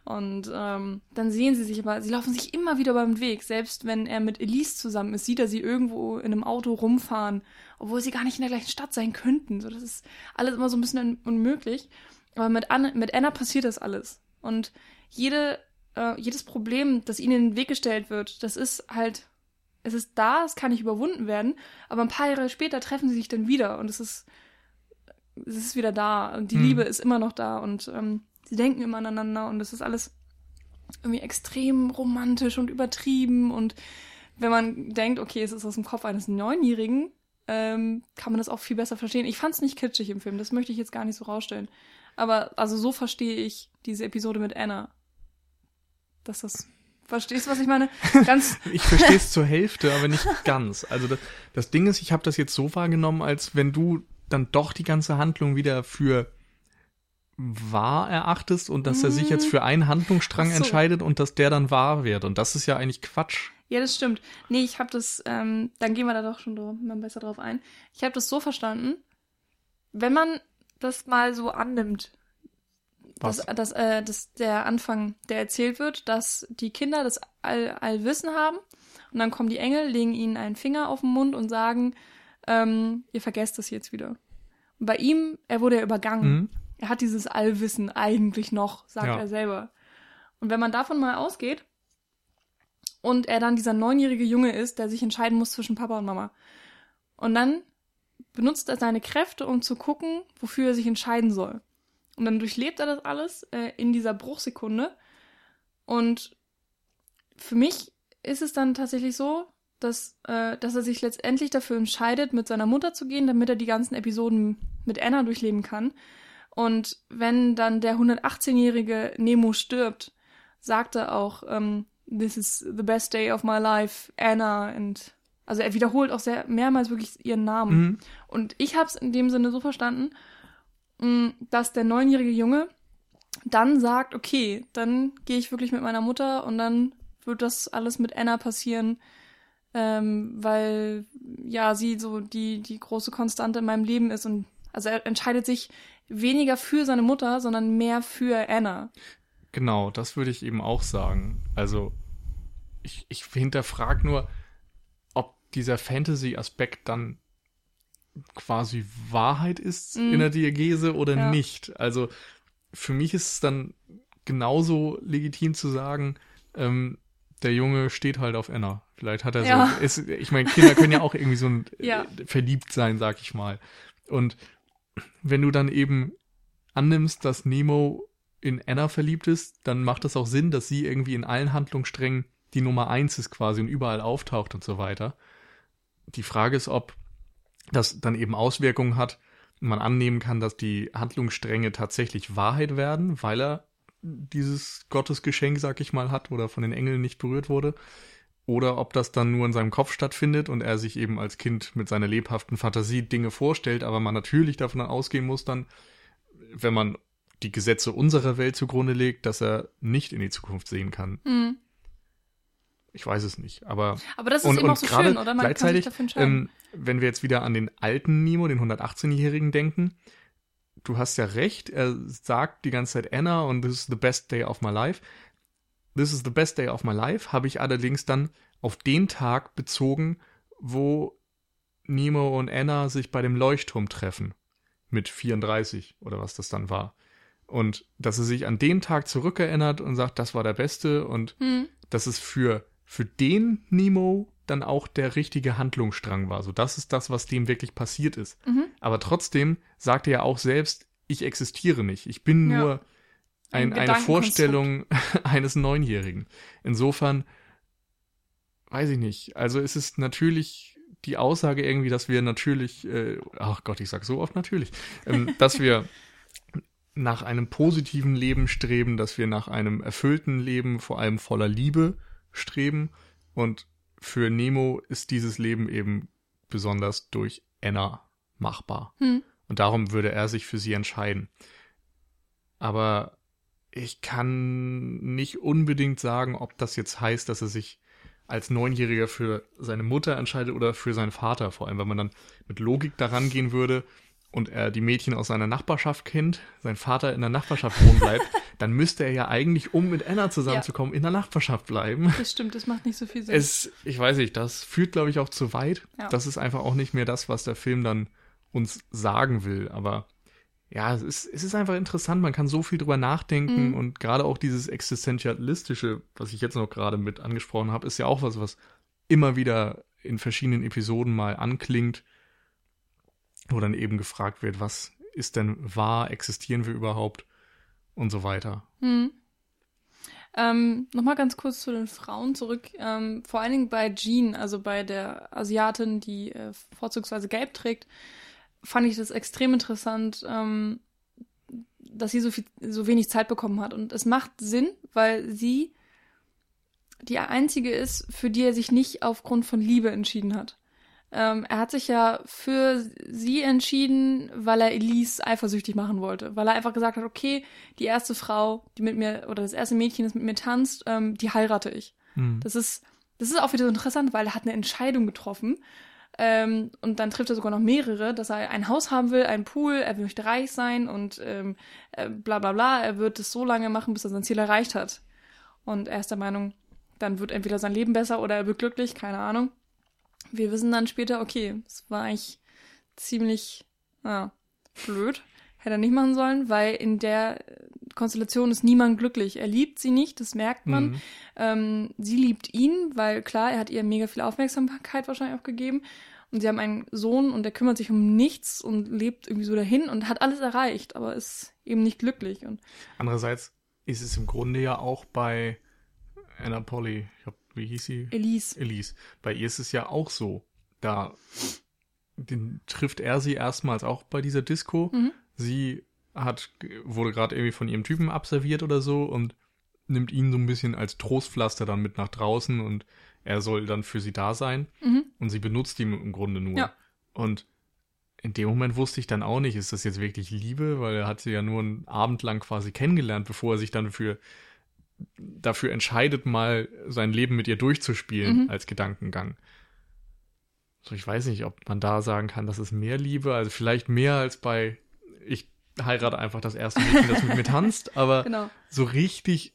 Und ähm, dann sehen sie sich aber sie laufen sich immer wieder beim Weg. Selbst wenn er mit Elise zusammen ist sieht er sie irgendwo in einem Auto rumfahren obwohl sie gar nicht in der gleichen Stadt sein könnten. So das ist alles immer so ein bisschen un unmöglich. Aber mit Anna, mit Anna passiert das alles und jede äh, jedes Problem, das ihnen in den Weg gestellt wird, das ist halt es ist da, es kann nicht überwunden werden, aber ein paar Jahre später treffen sie sich dann wieder und es ist, es ist wieder da und die Hm. Liebe ist immer noch da und ähm, sie denken immer aneinander und es ist alles irgendwie extrem romantisch und übertrieben und wenn man denkt, okay, es ist aus dem Kopf eines Neunjährigen, ähm, kann man das auch viel besser verstehen. Ich fand es nicht kitschig im Film, das möchte ich jetzt gar nicht so rausstellen. Aber also so verstehe ich diese Episode mit Anna. Dass das. Verstehst du, was ich meine? [LAUGHS] Ganz. Ich verstehe es [LAUGHS] zur Hälfte, aber nicht ganz. Also das, das Ding ist, ich habe das jetzt so wahrgenommen, als wenn du dann doch die ganze Handlung wieder für wahr erachtest und dass er sich jetzt für einen Handlungsstrang so. entscheidet und dass der dann wahr wird. Und das ist ja eigentlich Quatsch. Ja, das stimmt. Nee, ich habe das, ähm, dann gehen wir da doch schon drauf, mal besser drauf ein. Ich habe das so verstanden, wenn man das mal so annimmt, Was? dass, dass, äh, dass der Anfang, der erzählt wird, dass die Kinder das All Allwissen haben und dann kommen die Engel, legen ihnen einen Finger auf den Mund und sagen, ähm, ihr vergesst das jetzt wieder. Und bei ihm, er wurde ja übergangen. Mhm. Er hat dieses Allwissen eigentlich noch, sagt Ja. er selber. Und wenn man davon mal ausgeht und er dann dieser neunjährige Junge ist, der sich entscheiden muss zwischen Papa und Mama. Und dann benutzt er seine Kräfte, um zu gucken, wofür er sich entscheiden soll. Und dann durchlebt er das alles äh, in dieser Bruchsekunde. Und für mich ist es dann tatsächlich so, dass, äh, dass er sich letztendlich dafür entscheidet, mit seiner Mutter zu gehen, damit er die ganzen Episoden mit Anna durchleben kann. Und wenn dann der 118-jährige Nemo stirbt, sagt er auch, ähm, This is the best day of my life, Anna. Und also er wiederholt auch sehr mehrmals wirklich ihren Namen. Mhm. Und ich habe es in dem Sinne so verstanden, mh, dass der neunjährige Junge dann sagt, okay, dann gehe ich wirklich mit meiner Mutter und dann wird das alles mit Anna passieren, ähm, weil ja sie so die die große Konstante in meinem Leben ist und also er entscheidet sich weniger für seine Mutter, sondern mehr für Anna. Genau, das würde ich eben auch sagen. Also, ich, ich hinterfrage nur, dieser Fantasy-Aspekt dann quasi Wahrheit ist Mhm. in der Diagese oder Ja. nicht. Also, für mich ist es dann genauso legitim zu sagen, ähm, der Junge steht halt auf Anna. Vielleicht hat er Ja. so. Ist, ich meine, Kinder können ja auch irgendwie so ein [LAUGHS] Ja. äh, verliebt sein, sag ich mal. Und wenn du dann eben annimmst, dass Nemo in Anna verliebt ist, dann macht das auch Sinn, dass sie irgendwie in allen Handlungssträngen die Nummer eins ist quasi und überall auftaucht und so weiter. Die Frage ist, ob das dann eben Auswirkungen hat, man annehmen kann, dass die Handlungsstränge tatsächlich Wahrheit werden, weil er dieses Gottesgeschenk, sag ich mal, hat oder von den Engeln nicht berührt wurde. Oder ob das dann nur in seinem Kopf stattfindet und er sich eben als Kind mit seiner lebhaften Fantasie Dinge vorstellt, aber man natürlich davon ausgehen muss dann, wenn man die Gesetze unserer Welt zugrunde legt, dass er nicht in die Zukunft sehen kann. Hm. Ich weiß es nicht, aber Aber das ist und, eben auch so schön, oder? Man kann sich gleichzeitig, dafür entscheiden. ähm, wenn wir jetzt wieder an den alten Nemo, den 118-Jährigen denken, du hast ja recht, er sagt die ganze Zeit Anna und this is the best day of my life. This is the best day of my life habe ich allerdings dann auf den Tag bezogen, wo Nemo und Anna sich bei dem Leuchtturm treffen. Mit 34 oder was das dann war. Und dass er sich an den Tag zurückerinnert und sagt, das war der Beste und hm. dass es für, für den Nemo dann auch der richtige Handlungsstrang war. So, das ist das, was dem wirklich passiert ist. Mhm. Aber trotzdem sagt er ja auch selbst, ich existiere nicht. Ich bin Ja. nur Ein ein, eine. Vorstellung [LAUGHS] eines Neunjährigen. Insofern, weiß ich nicht. Also es ist natürlich die Aussage irgendwie, dass wir natürlich, äh, ach Gott, ich sag so oft natürlich, ähm, [LAUGHS] dass wir nach einem positiven Leben streben, dass wir nach einem erfüllten Leben, vor allem voller Liebe streben. Und für Nemo ist dieses Leben eben besonders durch Anna machbar. Hm. Und darum würde er sich für sie entscheiden. Aber ich kann nicht unbedingt sagen, ob das jetzt heißt, dass er sich als Neunjähriger für seine Mutter entscheidet oder für seinen Vater. Vor allem, wenn man dann mit Logik daran gehen würde und er die Mädchen aus seiner Nachbarschaft kennt, sein Vater in der Nachbarschaft wohnen bleibt, [LAUGHS] dann müsste er ja eigentlich, um mit Anna zusammenzukommen, in der Nachbarschaft bleiben. Das stimmt, das macht nicht so viel Sinn. Es, ich weiß nicht, das führt, glaube ich, auch zu weit. Ja. Das ist einfach auch nicht mehr das, was der Film dann uns sagen will. Aber ja, es ist, es ist einfach interessant. Man kann so viel drüber nachdenken Mhm. und gerade auch dieses Existenzialistische, was ich jetzt noch gerade mit angesprochen habe, ist ja auch was, was immer wieder in verschiedenen Episoden mal anklingt, wo dann eben gefragt wird, was ist denn wahr, existieren wir überhaupt und so weiter. Hm. Ähm, Nochmal ganz kurz zu den Frauen zurück. Ähm, vor allen Dingen bei Jean, also bei der Asiatin, die äh, vorzugsweise gelb trägt, fand ich das extrem interessant, ähm, dass sie so, viel, so wenig Zeit bekommen hat. Und es macht Sinn, weil sie die einzige ist, für die er sich nicht aufgrund von Liebe entschieden hat. Ähm, er hat sich ja für sie entschieden, weil er Elise eifersüchtig machen wollte. Weil er einfach gesagt hat, okay, die erste Frau, die mit mir, oder das erste Mädchen, das mit mir tanzt, ähm, die heirate ich. Hm. Das ist, das ist auch wieder so interessant, weil er hat eine Entscheidung getroffen. Ähm, und dann trifft er sogar noch mehrere, dass er ein Haus haben will, einen Pool, er möchte reich sein und ähm, äh, bla bla bla. Er wird es so lange machen, bis er sein Ziel erreicht hat. Und er ist der Meinung, dann wird entweder sein Leben besser oder er wird glücklich, keine Ahnung. Wir wissen dann später, okay, es war eigentlich ziemlich ja, blöd. Hätte er nicht machen sollen, weil in der Konstellation ist niemand glücklich. Er liebt sie nicht, das merkt man. Mhm. Ähm, sie liebt ihn, weil klar, er hat ihr mega viel Aufmerksamkeit wahrscheinlich auch gegeben. Und sie haben einen Sohn und der kümmert sich um nichts und lebt irgendwie so dahin und hat alles erreicht, aber ist eben nicht glücklich. Und Andererseits ist es im Grunde ja auch bei Anna Polly, ich glaub, wie hieß sie? Elise. Elise. Bei ihr ist es ja auch so. Da den, trifft er sie erstmals auch bei dieser Disco. Mhm. Sie hat, wurde gerade irgendwie von ihrem Typen abserviert oder so und nimmt ihn so ein bisschen als Trostpflaster dann mit nach draußen und er soll dann für sie da sein. Mhm. Und sie benutzt ihn im Grunde nur. Ja. Und in dem Moment wusste ich dann auch nicht, ist das jetzt wirklich Liebe, weil er hat sie ja nur einen Abend lang quasi kennengelernt, bevor er sich dann für dafür entscheidet, mal sein Leben mit ihr durchzuspielen Mhm. als Gedankengang. So, ich weiß nicht, ob man da sagen kann, das ist mehr Liebe, also vielleicht mehr als bei ich heirate einfach das erste Mädchen, das mit mir [LAUGHS] tanzt, aber Genau. so richtig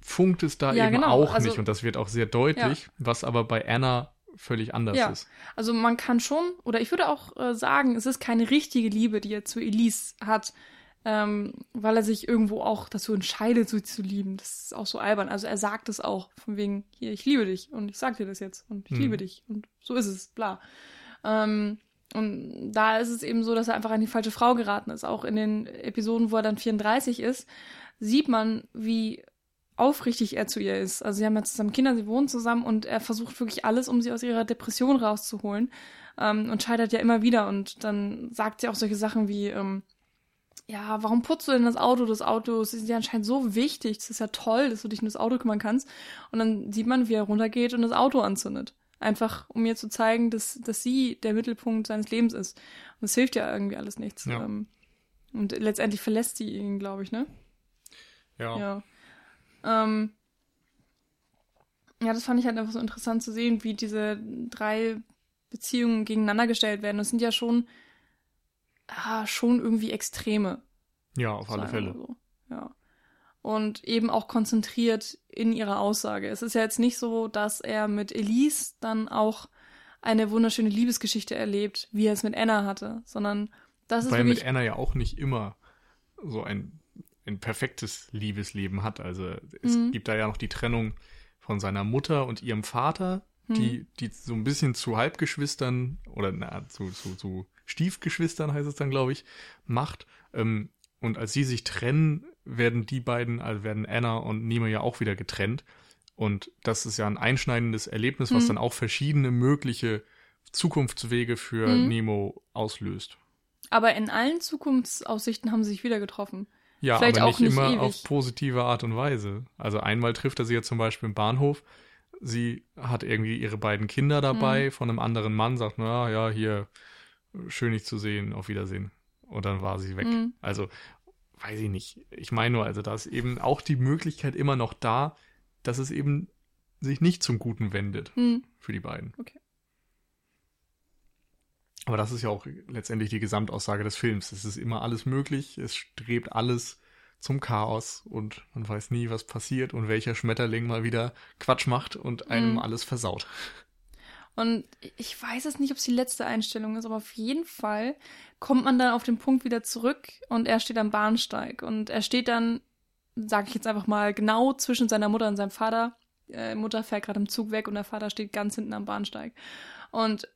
funkt es da Ja, eben genau, auch also- nicht und das wird auch sehr deutlich, was aber bei Anna völlig anders Ja. ist. Also man kann schon, oder ich würde auch äh, sagen, es ist keine richtige Liebe, die er zu Elise hat, ähm, weil er sich irgendwo auch dazu entscheidet, sie zu lieben. Das ist auch so albern. Also er sagt es auch, von wegen, hier, ich liebe dich und ich sag dir das jetzt und ich Hm. liebe dich und so ist es, bla. Ähm, und da ist es eben so, dass er einfach an die falsche Frau geraten ist. Auch in den Episoden, wo er dann 34 ist, sieht man, wie aufrichtig er zu ihr ist. Also sie haben ja zusammen Kinder, sie wohnen zusammen und er versucht wirklich alles, um sie aus ihrer Depression rauszuholen ähm, und scheitert ja immer wieder. Und dann sagt sie auch solche Sachen wie, ähm, ja, warum putzt du denn das Auto? Das Auto ist dir anscheinend so wichtig. Es ist ja toll, dass du dich um das Auto kümmern kannst. Und dann sieht man, wie er runtergeht und das Auto anzündet. Einfach, um mir zu zeigen, dass, dass sie der Mittelpunkt seines Lebens ist. Und das hilft ja irgendwie alles nichts. Ja. Ähm, und letztendlich verlässt sie ihn, glaube ich, ne? Ja. Ja. Ähm, ja, das fand ich halt einfach so interessant zu sehen, wie diese drei Beziehungen gegeneinander gestellt werden. Das sind ja schon, ah, schon irgendwie Extreme. Ja, auf alle Fälle. So. Ja. Und eben auch konzentriert in ihrer Aussage. Es ist ja jetzt nicht so, dass er mit Elise dann auch eine wunderschöne Liebesgeschichte erlebt, wie er es mit Anna hatte, sondern das ist Weil er mit Anna ja auch nicht immer so ein, ein perfektes Liebesleben hat. Also es Mhm. gibt da ja noch die Trennung von seiner Mutter und ihrem Vater, Mhm. die, die so ein bisschen zu Halbgeschwistern oder na, zu, zu, zu Stiefgeschwistern heißt es dann, glaube ich, macht. Ähm, und als sie sich trennen, werden die beiden, also werden Anna und Nemo ja auch wieder getrennt. Und das ist ja ein einschneidendes Erlebnis, was Mhm. dann auch verschiedene mögliche Zukunftswege für Mhm. Nemo auslöst. Aber in allen Zukunftsaussichten haben sie sich wieder getroffen. Ja, Vielleicht aber auch nicht nicht immer ewig. auf positive Art und Weise. Also einmal trifft er sie ja zum Beispiel im Bahnhof. Sie hat irgendwie ihre beiden Kinder dabei Mhm. von einem anderen Mann, sagt, na ja, hier, schön dich zu sehen, auf Wiedersehen. Und dann war sie weg. Mhm. Also, weiß ich nicht. Ich meine nur, also da ist eben auch die Möglichkeit immer noch da, dass es eben sich nicht zum Guten wendet Hm. für die beiden. Okay. Aber das ist ja auch letztendlich die Gesamtaussage des Films. Es ist immer alles möglich, es strebt alles zum Chaos und man weiß nie, was passiert und welcher Schmetterling mal wieder Quatsch macht und einem Mhm. alles versaut. Und ich weiß es nicht, ob es die letzte Einstellung ist, aber auf jeden Fall kommt man dann auf den Punkt wieder zurück und er steht am Bahnsteig und er steht dann, sage ich jetzt einfach mal, genau zwischen seiner Mutter und seinem Vater äh, Mutter fährt gerade im Zug weg und der Vater steht ganz hinten am Bahnsteig. Und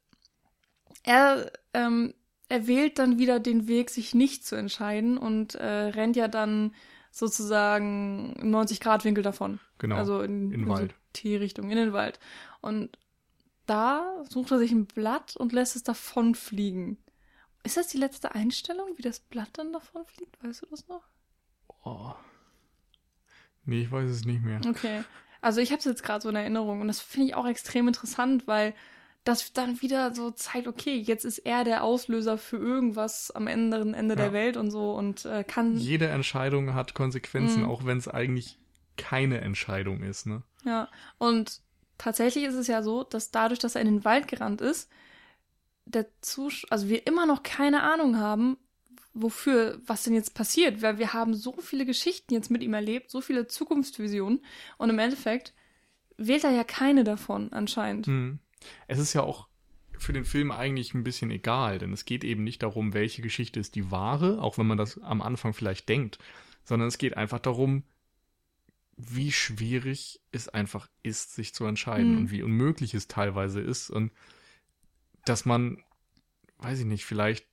er, ähm, er wählt dann wieder den Weg, sich nicht zu entscheiden und äh, rennt ja dann sozusagen im 90-Grad-Winkel davon. Genau. Also in, in den in Wald. So T-Richtung, in den Wald. Und da sucht er sich ein Blatt und lässt es davon fliegen. Ist das die letzte Einstellung, wie das Blatt dann davon fliegt? Weißt du das noch? Oh. Nee, ich weiß es nicht mehr. Okay. Also ich habe es jetzt gerade so in Erinnerung und das finde ich auch extrem interessant, weil das dann wieder so zeigt, okay, jetzt ist er der Auslöser für irgendwas am anderen Ende Ja. der Welt und so und äh, kann Jede Entscheidung hat Konsequenzen, Mhm. auch wenn es eigentlich keine Entscheidung ist, ne? Ja, und tatsächlich ist es ja so, dass dadurch, dass er in den Wald gerannt ist, der Zusch also wir immer noch keine Ahnung haben, wofür, was denn jetzt passiert, weil wir haben so viele Geschichten jetzt mit ihm erlebt, so viele Zukunftsvisionen und im Endeffekt wählt er ja keine davon anscheinend. Hm. Es ist ja auch für den Film eigentlich ein bisschen egal, denn es geht eben nicht darum, welche Geschichte ist die wahre, auch wenn man das am Anfang vielleicht denkt, sondern es geht einfach darum, wie schwierig es einfach ist, sich zu entscheiden Mhm. und wie unmöglich es teilweise ist und dass man, weiß ich nicht, vielleicht,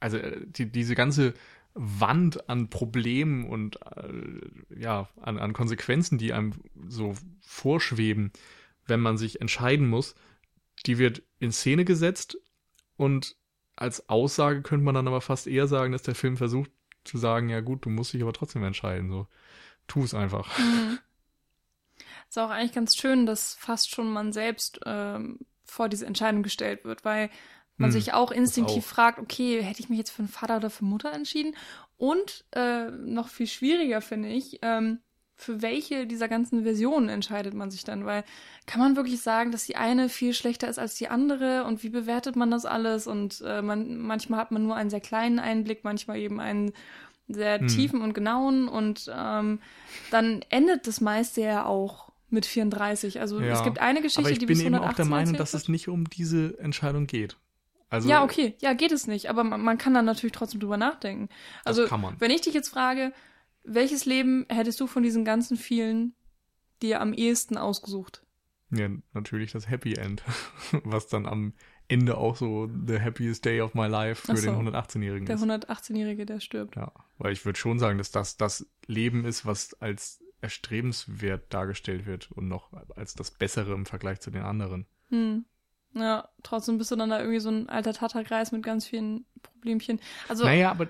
also äh, die, diese ganze Wand an Problemen und äh, ja, an, an Konsequenzen, die einem so vorschweben, wenn man sich entscheiden muss, die wird in Szene gesetzt und als Aussage könnte man dann aber fast eher sagen, dass der Film versucht zu sagen, ja gut, du musst dich aber trotzdem entscheiden, so. Tu es einfach. Mhm. Ist auch eigentlich ganz schön, dass fast schon man selbst ähm, vor diese Entscheidung gestellt wird, weil man Hm, sich auch instinktiv auch. fragt, okay, hätte ich mich jetzt für einen Vater oder für Mutter entschieden? Und äh, noch viel schwieriger finde ich, ähm, für welche dieser ganzen Versionen entscheidet man sich dann? Weil kann man wirklich sagen, dass die eine viel schlechter ist als die andere? Und wie bewertet man das alles? Und äh, man, manchmal hat man nur einen sehr kleinen Einblick, manchmal eben einen sehr Hm. tiefen und genauen. Und ähm, dann endet das meiste ja auch mit 34. Also Ja. es gibt eine Geschichte, Aber ich die bin bis eben 118 auch der Meinung, dass es nicht um diese Entscheidung geht. Also, Ja, okay. Ja, geht es nicht. Aber man, man kann dann natürlich trotzdem drüber nachdenken. Also, wenn ich dich jetzt frage, welches Leben hättest du von diesen ganzen vielen dir am ehesten ausgesucht? Ja, natürlich das Happy End, [LAUGHS] was dann am Ende auch so the happiest day of my life für so. den 118-Jährigen Der ist. 118-Jährige, der stirbt. Ja, weil ich würde schon sagen, dass das das Leben ist, was als erstrebenswert dargestellt wird und noch als das Bessere im Vergleich zu den anderen. Hm. Ja, trotzdem bist du dann da irgendwie so ein alter Tatterkreis mit ganz vielen Problemchen. Also, Naja, aber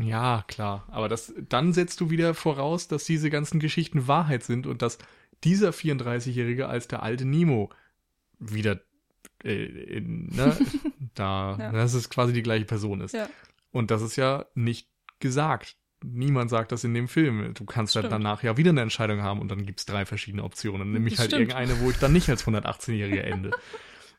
ja, klar. Aber das, dann setzt du wieder voraus, dass diese ganzen Geschichten Wahrheit sind und dass dieser 34-Jährige als der alte Nemo wieder äh, in, ne, [LAUGHS] da, Ja. dass es quasi die gleiche Person ist. ja. Und das ist ja nicht gesagt. Niemand sagt das in dem Film. Du kannst dann Stimmt. danach ja wieder eine Entscheidung haben und dann gibt's drei verschiedene Optionen. Nämlich halt stimmt. irgendeine, wo ich dann nicht als 118-Jähriger ende.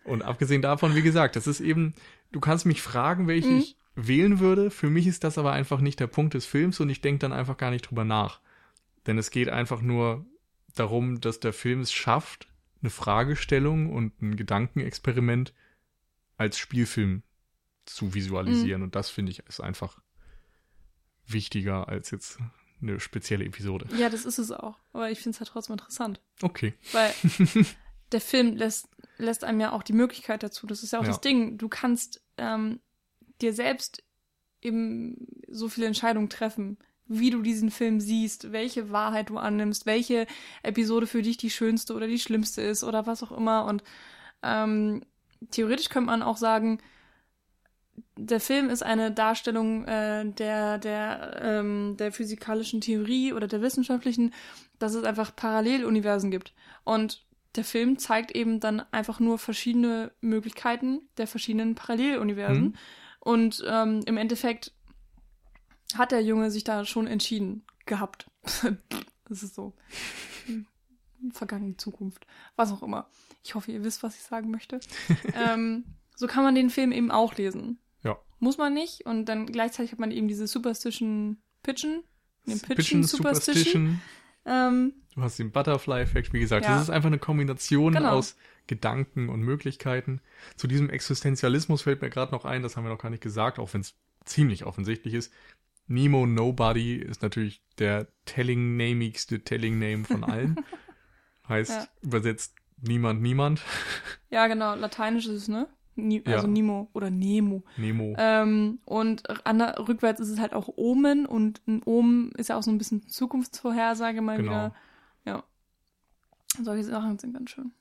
Und abgesehen davon, wie gesagt, das ist eben, du kannst mich fragen, welche Mhm. ich wählen würde. Für mich ist das aber einfach nicht der Punkt des Films und ich denke dann einfach gar nicht drüber nach. Denn es geht einfach nur darum, dass der Film es schafft, eine Fragestellung und ein Gedankenexperiment als Spielfilm zu visualisieren. Und das finde ich ist einfach wichtiger als jetzt eine spezielle Episode. ja, das ist es auch. Aber ich finde es halt trotzdem interessant. Okay. Weil [LAUGHS] der Film lässt, lässt einem ja auch die Möglichkeit dazu. Das ist ja auch Ja. das Ding. Du kannst ähm, dir selbst eben so viele Entscheidungen treffen, wie du diesen Film siehst, welche Wahrheit du annimmst, welche Episode für dich die schönste oder die schlimmste ist oder was auch immer. Und ähm, theoretisch könnte man auch sagen, der Film ist eine Darstellung äh, der, der, ähm, der physikalischen Theorie oder der wissenschaftlichen, dass es einfach Paralleluniversen gibt. Und der Film zeigt eben dann einfach nur verschiedene Möglichkeiten der verschiedenen Paralleluniversen. Mhm. Und ähm, im Endeffekt hat der Junge sich da schon entschieden gehabt. [LAUGHS] das ist so. Vergangene Zukunft. Was auch immer. Ich hoffe, ihr wisst, was ich sagen möchte. [LAUGHS] ähm, so kann man den Film eben auch lesen. Ja. Muss man nicht. Und dann gleichzeitig hat man eben diese Superstition Pitchen. Den Pitchen, Pitchen, Superstition. Superstition. Ähm, Du hast den Butterfly-Effekt, wie gesagt. Ja. Das ist einfach eine Kombination Genau. aus Gedanken und Möglichkeiten. Zu diesem Existenzialismus fällt mir gerade noch ein, das haben wir noch gar nicht gesagt, auch wenn es ziemlich offensichtlich ist. Nemo Nobody ist natürlich der telling-namigste Telling-Name von allen. [LAUGHS] Heißt Ja. übersetzt niemand, niemand. Ja, genau, lateinisch ist es, ne? Ni Ja. Also Nemo oder Nemo. Nemo. Ähm, und rückwärts ist es halt auch Omen und ein Omen ist ja auch so ein bisschen Zukunftsvorhersage mal Genau. wieder. Ja. Solche Sachen sind ganz schön.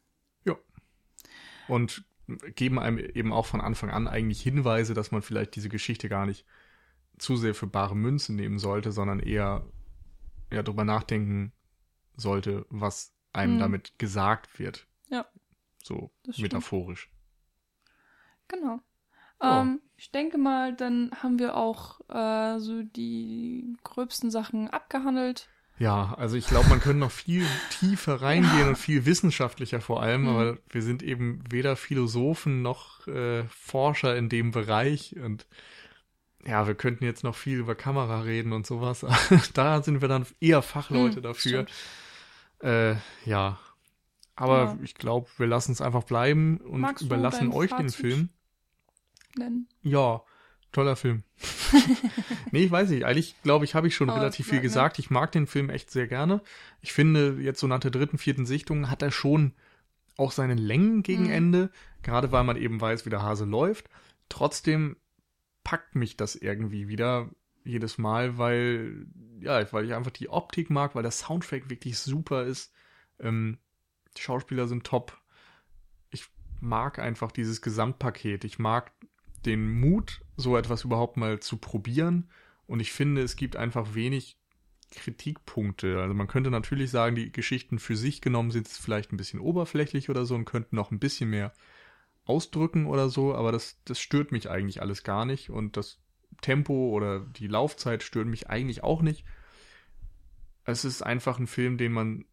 und geben einem eben auch von Anfang an eigentlich Hinweise, dass man vielleicht diese Geschichte gar nicht zu sehr für bare Münze nehmen sollte, sondern eher ja, drüber nachdenken sollte, was einem Mhm. damit gesagt wird. Ja. So metaphorisch. Genau. Ja. Ähm, ich denke mal, dann haben wir auch äh, so die gröbsten Sachen abgehandelt. Ja, also ich glaube, man könnte noch viel tiefer reingehen Ja. und viel wissenschaftlicher vor allem, Mhm. aber wir sind eben weder Philosophen noch äh, Forscher in dem Bereich und ja, wir könnten jetzt noch viel über Kamera reden und sowas. [LAUGHS] da sind wir dann eher Fachleute Hm, dafür. Äh, ja. Aber Ja. ich glaube, wir lassen es einfach bleiben und Magst überlassen euch den Fazit? Film. Nennen. Ja, toller Film. [LAUGHS] nee, ich weiß nicht. Eigentlich, glaube ich, habe ich schon Aber relativ viel ne? gesagt. Ich mag den Film echt sehr gerne. Ich finde, jetzt so nach der dritten, vierten Sichtung hat er schon auch seine Längen gegen Mhm. Ende. Gerade weil man eben weiß, wie der Hase läuft. Trotzdem packt mich das irgendwie wieder jedes Mal, weil, ja, weil ich einfach die Optik mag, weil der Soundtrack wirklich super ist. Ähm, die Schauspieler sind top. Ich mag einfach dieses Gesamtpaket. Ich mag den Mut, so etwas überhaupt mal zu probieren. Und ich finde, es gibt einfach wenig Kritikpunkte. Also man könnte natürlich sagen, die Geschichten für sich genommen sind vielleicht ein bisschen oberflächlich oder so und könnten noch ein bisschen mehr ausdrücken oder so, aber das, das stört mich eigentlich alles gar nicht. Und das Tempo oder die Laufzeit stören mich eigentlich auch nicht. Es ist einfach ein Film, den man,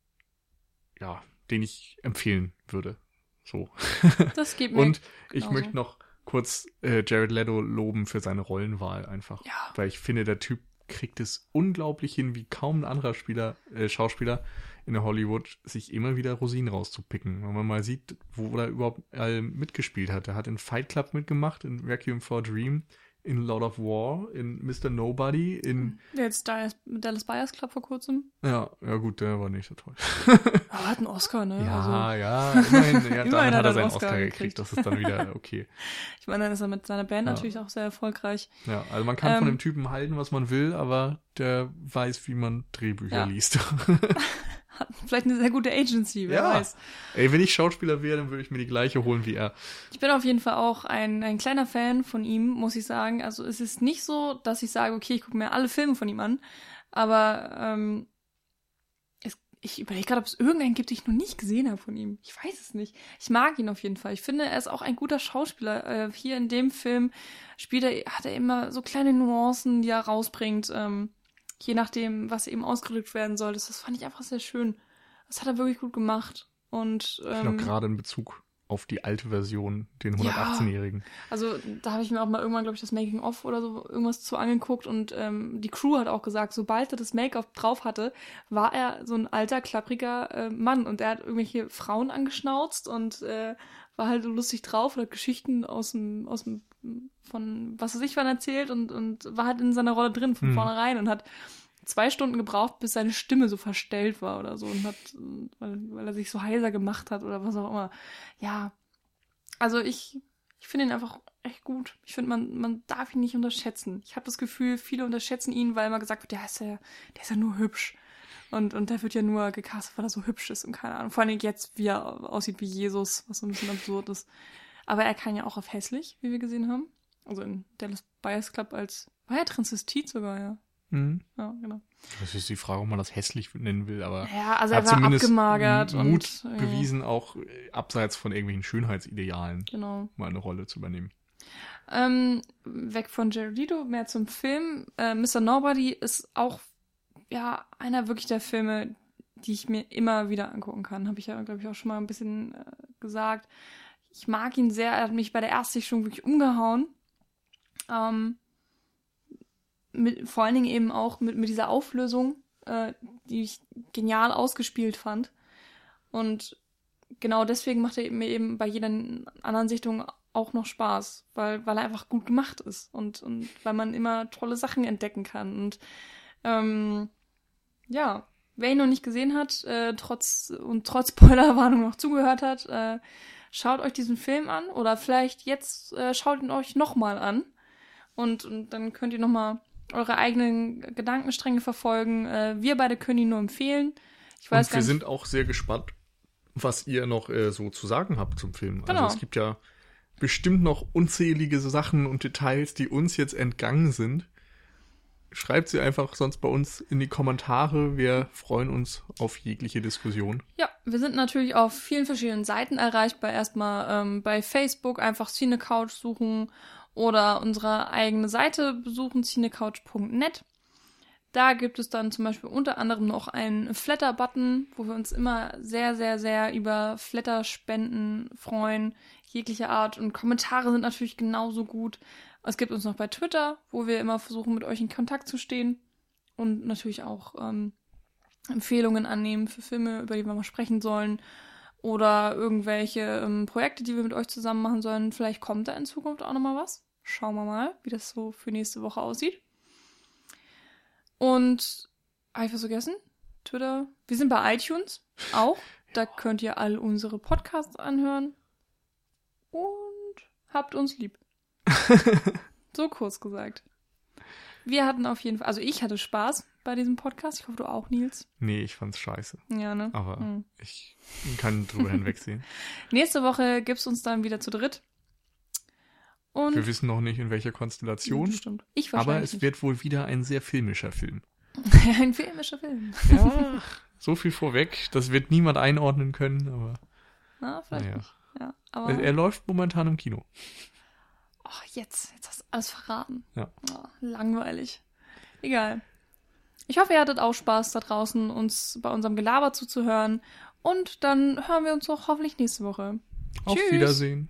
ja, den ich empfehlen würde. So. [LAUGHS] Das geht mir. Und ich genauso. möchte noch kurz äh, Jared Leto loben für seine Rollenwahl einfach. Ja. Weil ich finde, der Typ kriegt es unglaublich hin, wie kaum ein anderer Spieler, äh, Schauspieler in Hollywood, sich immer wieder Rosinen rauszupicken. Wenn man mal sieht, wo er überhaupt äh, mitgespielt hat. Er hat in Fight Club mitgemacht, in Requiem for a Dream, in Lord of War, in Mr. Nobody, in, Jetzt Dallas, Dallas Buyers Club vor kurzem. ja, ja gut, der war nicht so toll. [LAUGHS] Aber hat einen Oscar, ne? Ja, Also, ja, immerhin, ja, [LAUGHS] Immerhin damit hat er seinen einen Oscar, Oscar gekriegt. gekriegt. Das ist dann wieder okay. [LAUGHS] ich meine, dann ist er mit seiner Band Ja. natürlich auch sehr erfolgreich. Ja, also man kann von Ähm, dem Typen halten, was man will, aber der weiß, wie man Drehbücher Ja. liest. Hat vielleicht eine sehr gute Agency, wer Ja. weiß. Ey, wenn ich Schauspieler wäre, dann würde ich mir die gleiche holen wie er. Ich bin auf jeden Fall auch ein, ein kleiner Fan von ihm, muss ich sagen. Also es ist nicht so, dass ich sage, okay, ich gucke mir alle Filme von ihm an. Aber ähm, es, ich überlege gerade, ob es irgendeinen gibt, den ich noch nicht gesehen habe von ihm. Ich weiß es nicht. Ich mag ihn auf jeden Fall. Ich finde, er ist auch ein guter Schauspieler. Äh, hier in dem Film spielt er, hat er immer so kleine Nuancen, die er rausbringt. Ähm, je nachdem, was eben ausgedrückt werden soll. Das, das fand ich einfach sehr schön. Das hat er wirklich gut gemacht. Und Ich ähm, noch gerade in Bezug auf die alte Version, den Ja. 118-Jährigen. Also da habe ich mir auch mal irgendwann, glaube ich, das Making-of oder so irgendwas zu angeguckt und ähm, die Crew hat auch gesagt, sobald er das Make-up drauf hatte, war er so ein alter, klappriger äh, Mann und er hat irgendwelche Frauen angeschnauzt und äh, war halt so lustig drauf oder Geschichten aus dem, aus dem, von was weiß ich wann erzählt und, und war halt in seiner Rolle drin von Hm. vornherein und hat zwei Stunden gebraucht, bis seine Stimme so verstellt war oder so und hat, weil, weil er sich so heiser gemacht hat oder was auch immer. Ja, also ich, ich finde ihn einfach echt gut. Ich finde, man, man darf ihn nicht unterschätzen. Ich habe das Gefühl, viele unterschätzen ihn, weil immer gesagt wird, der ist ja, der ist ja nur hübsch. Und, und der wird ja nur gecastet, weil er so hübsch ist und keine Ahnung. Vor allem jetzt, wie er aussieht wie Jesus, was so ein bisschen absurd ist. Aber er kann ja auch auf hässlich, wie wir gesehen haben. Also in Dallas Buyers Club als, war er Transvestit sogar, ja. Mhm. Ja, genau. Das ist die Frage, ob man das hässlich nennen will, aber Ja, also er er hat war zumindest abgemagert Mut und. bewiesen, auch äh, abseits von irgendwelchen Schönheitsidealen Genau. mal eine Rolle zu übernehmen. Ähm, weg von Jared Leto, mehr zum Film. Äh, Mr. Nobody ist auch ja einer wirklich der Filme, die ich mir immer wieder angucken kann. Habe ich ja, glaube ich, auch schon mal ein bisschen äh, gesagt. Ich mag ihn sehr. Er hat mich bei der Erstsichtung wirklich umgehauen. Ähm, mit, vor allen Dingen eben auch mit, mit dieser Auflösung, äh, die ich genial ausgespielt fand. Und genau deswegen macht er mir eben bei jeder anderen Sichtung auch noch Spaß, weil, weil er einfach gut gemacht ist und, und weil man immer tolle Sachen entdecken kann. Und ähm, ja, wer ihn noch nicht gesehen hat, äh, trotz und trotz [LAUGHS] Spoilerwarnung noch zugehört hat, äh, schaut euch diesen Film an oder vielleicht jetzt äh, schaut ihn euch nochmal an und, und dann könnt ihr nochmal eure eigenen Gedankenstränge verfolgen. Äh, wir beide können ihn nur empfehlen. Ich weiß und wir sind auch sehr gespannt, was ihr noch äh, so zu sagen habt zum Film. Genau. Also es gibt ja bestimmt noch unzählige Sachen und Details, die uns jetzt entgangen sind. Schreibt sie einfach sonst bei uns in die Kommentare. Wir freuen uns auf jegliche Diskussion. Ja, wir sind natürlich auf vielen verschiedenen Seiten erreichbar. Erstmal ähm, bei Facebook einfach Cinecouch suchen oder unsere eigene Seite besuchen, cinecouch.net. Da gibt es dann zum Beispiel unter anderem noch einen Flatter-Button, wo wir uns immer sehr, sehr, sehr über Flatter-Spenden freuen, jeglicher Art. Und Kommentare sind natürlich genauso gut. Es gibt uns noch bei Twitter, wo wir immer versuchen, mit euch in Kontakt zu stehen. Und natürlich auch ähm, Empfehlungen annehmen für Filme, über die wir mal sprechen sollen. Oder irgendwelche ähm, Projekte, die wir mit euch zusammen machen sollen. Vielleicht kommt da in Zukunft auch nochmal was. Schauen wir mal, wie das so für nächste Woche aussieht. Und habe ich was vergessen? Twitter. Wir sind bei iTunes auch. Da könnt ihr all unsere Podcasts anhören. Und habt uns lieb. [LAUGHS] so kurz gesagt. Wir hatten auf jeden Fall, also ich hatte Spaß bei diesem Podcast. Ich hoffe, du auch, Nils. Nee, ich fand's scheiße. Ja, ne? Aber Hm. ich kann drüber hinwegsehen. [LAUGHS] Nächste Woche gibt's uns dann wieder zu dritt. Und Wir wissen noch nicht, in welcher Konstellation. Stimmt. Ich Aber wahrscheinlich es wird wohl wieder ein sehr filmischer Film. nicht. [LAUGHS] ein filmischer Film. Ja, so viel vorweg. Das wird niemand einordnen können, aber Na, vielleicht naja. nicht. Ja, aber Er, er läuft momentan im Kino. Oh, jetzt, jetzt hast du alles verraten. Ja. Oh, langweilig. Egal. Ich hoffe, ihr hattet auch Spaß da draußen, uns bei unserem Gelaber zuzuhören. Und dann hören wir uns auch hoffentlich nächste Woche. Auf Tschüss. Wiedersehen.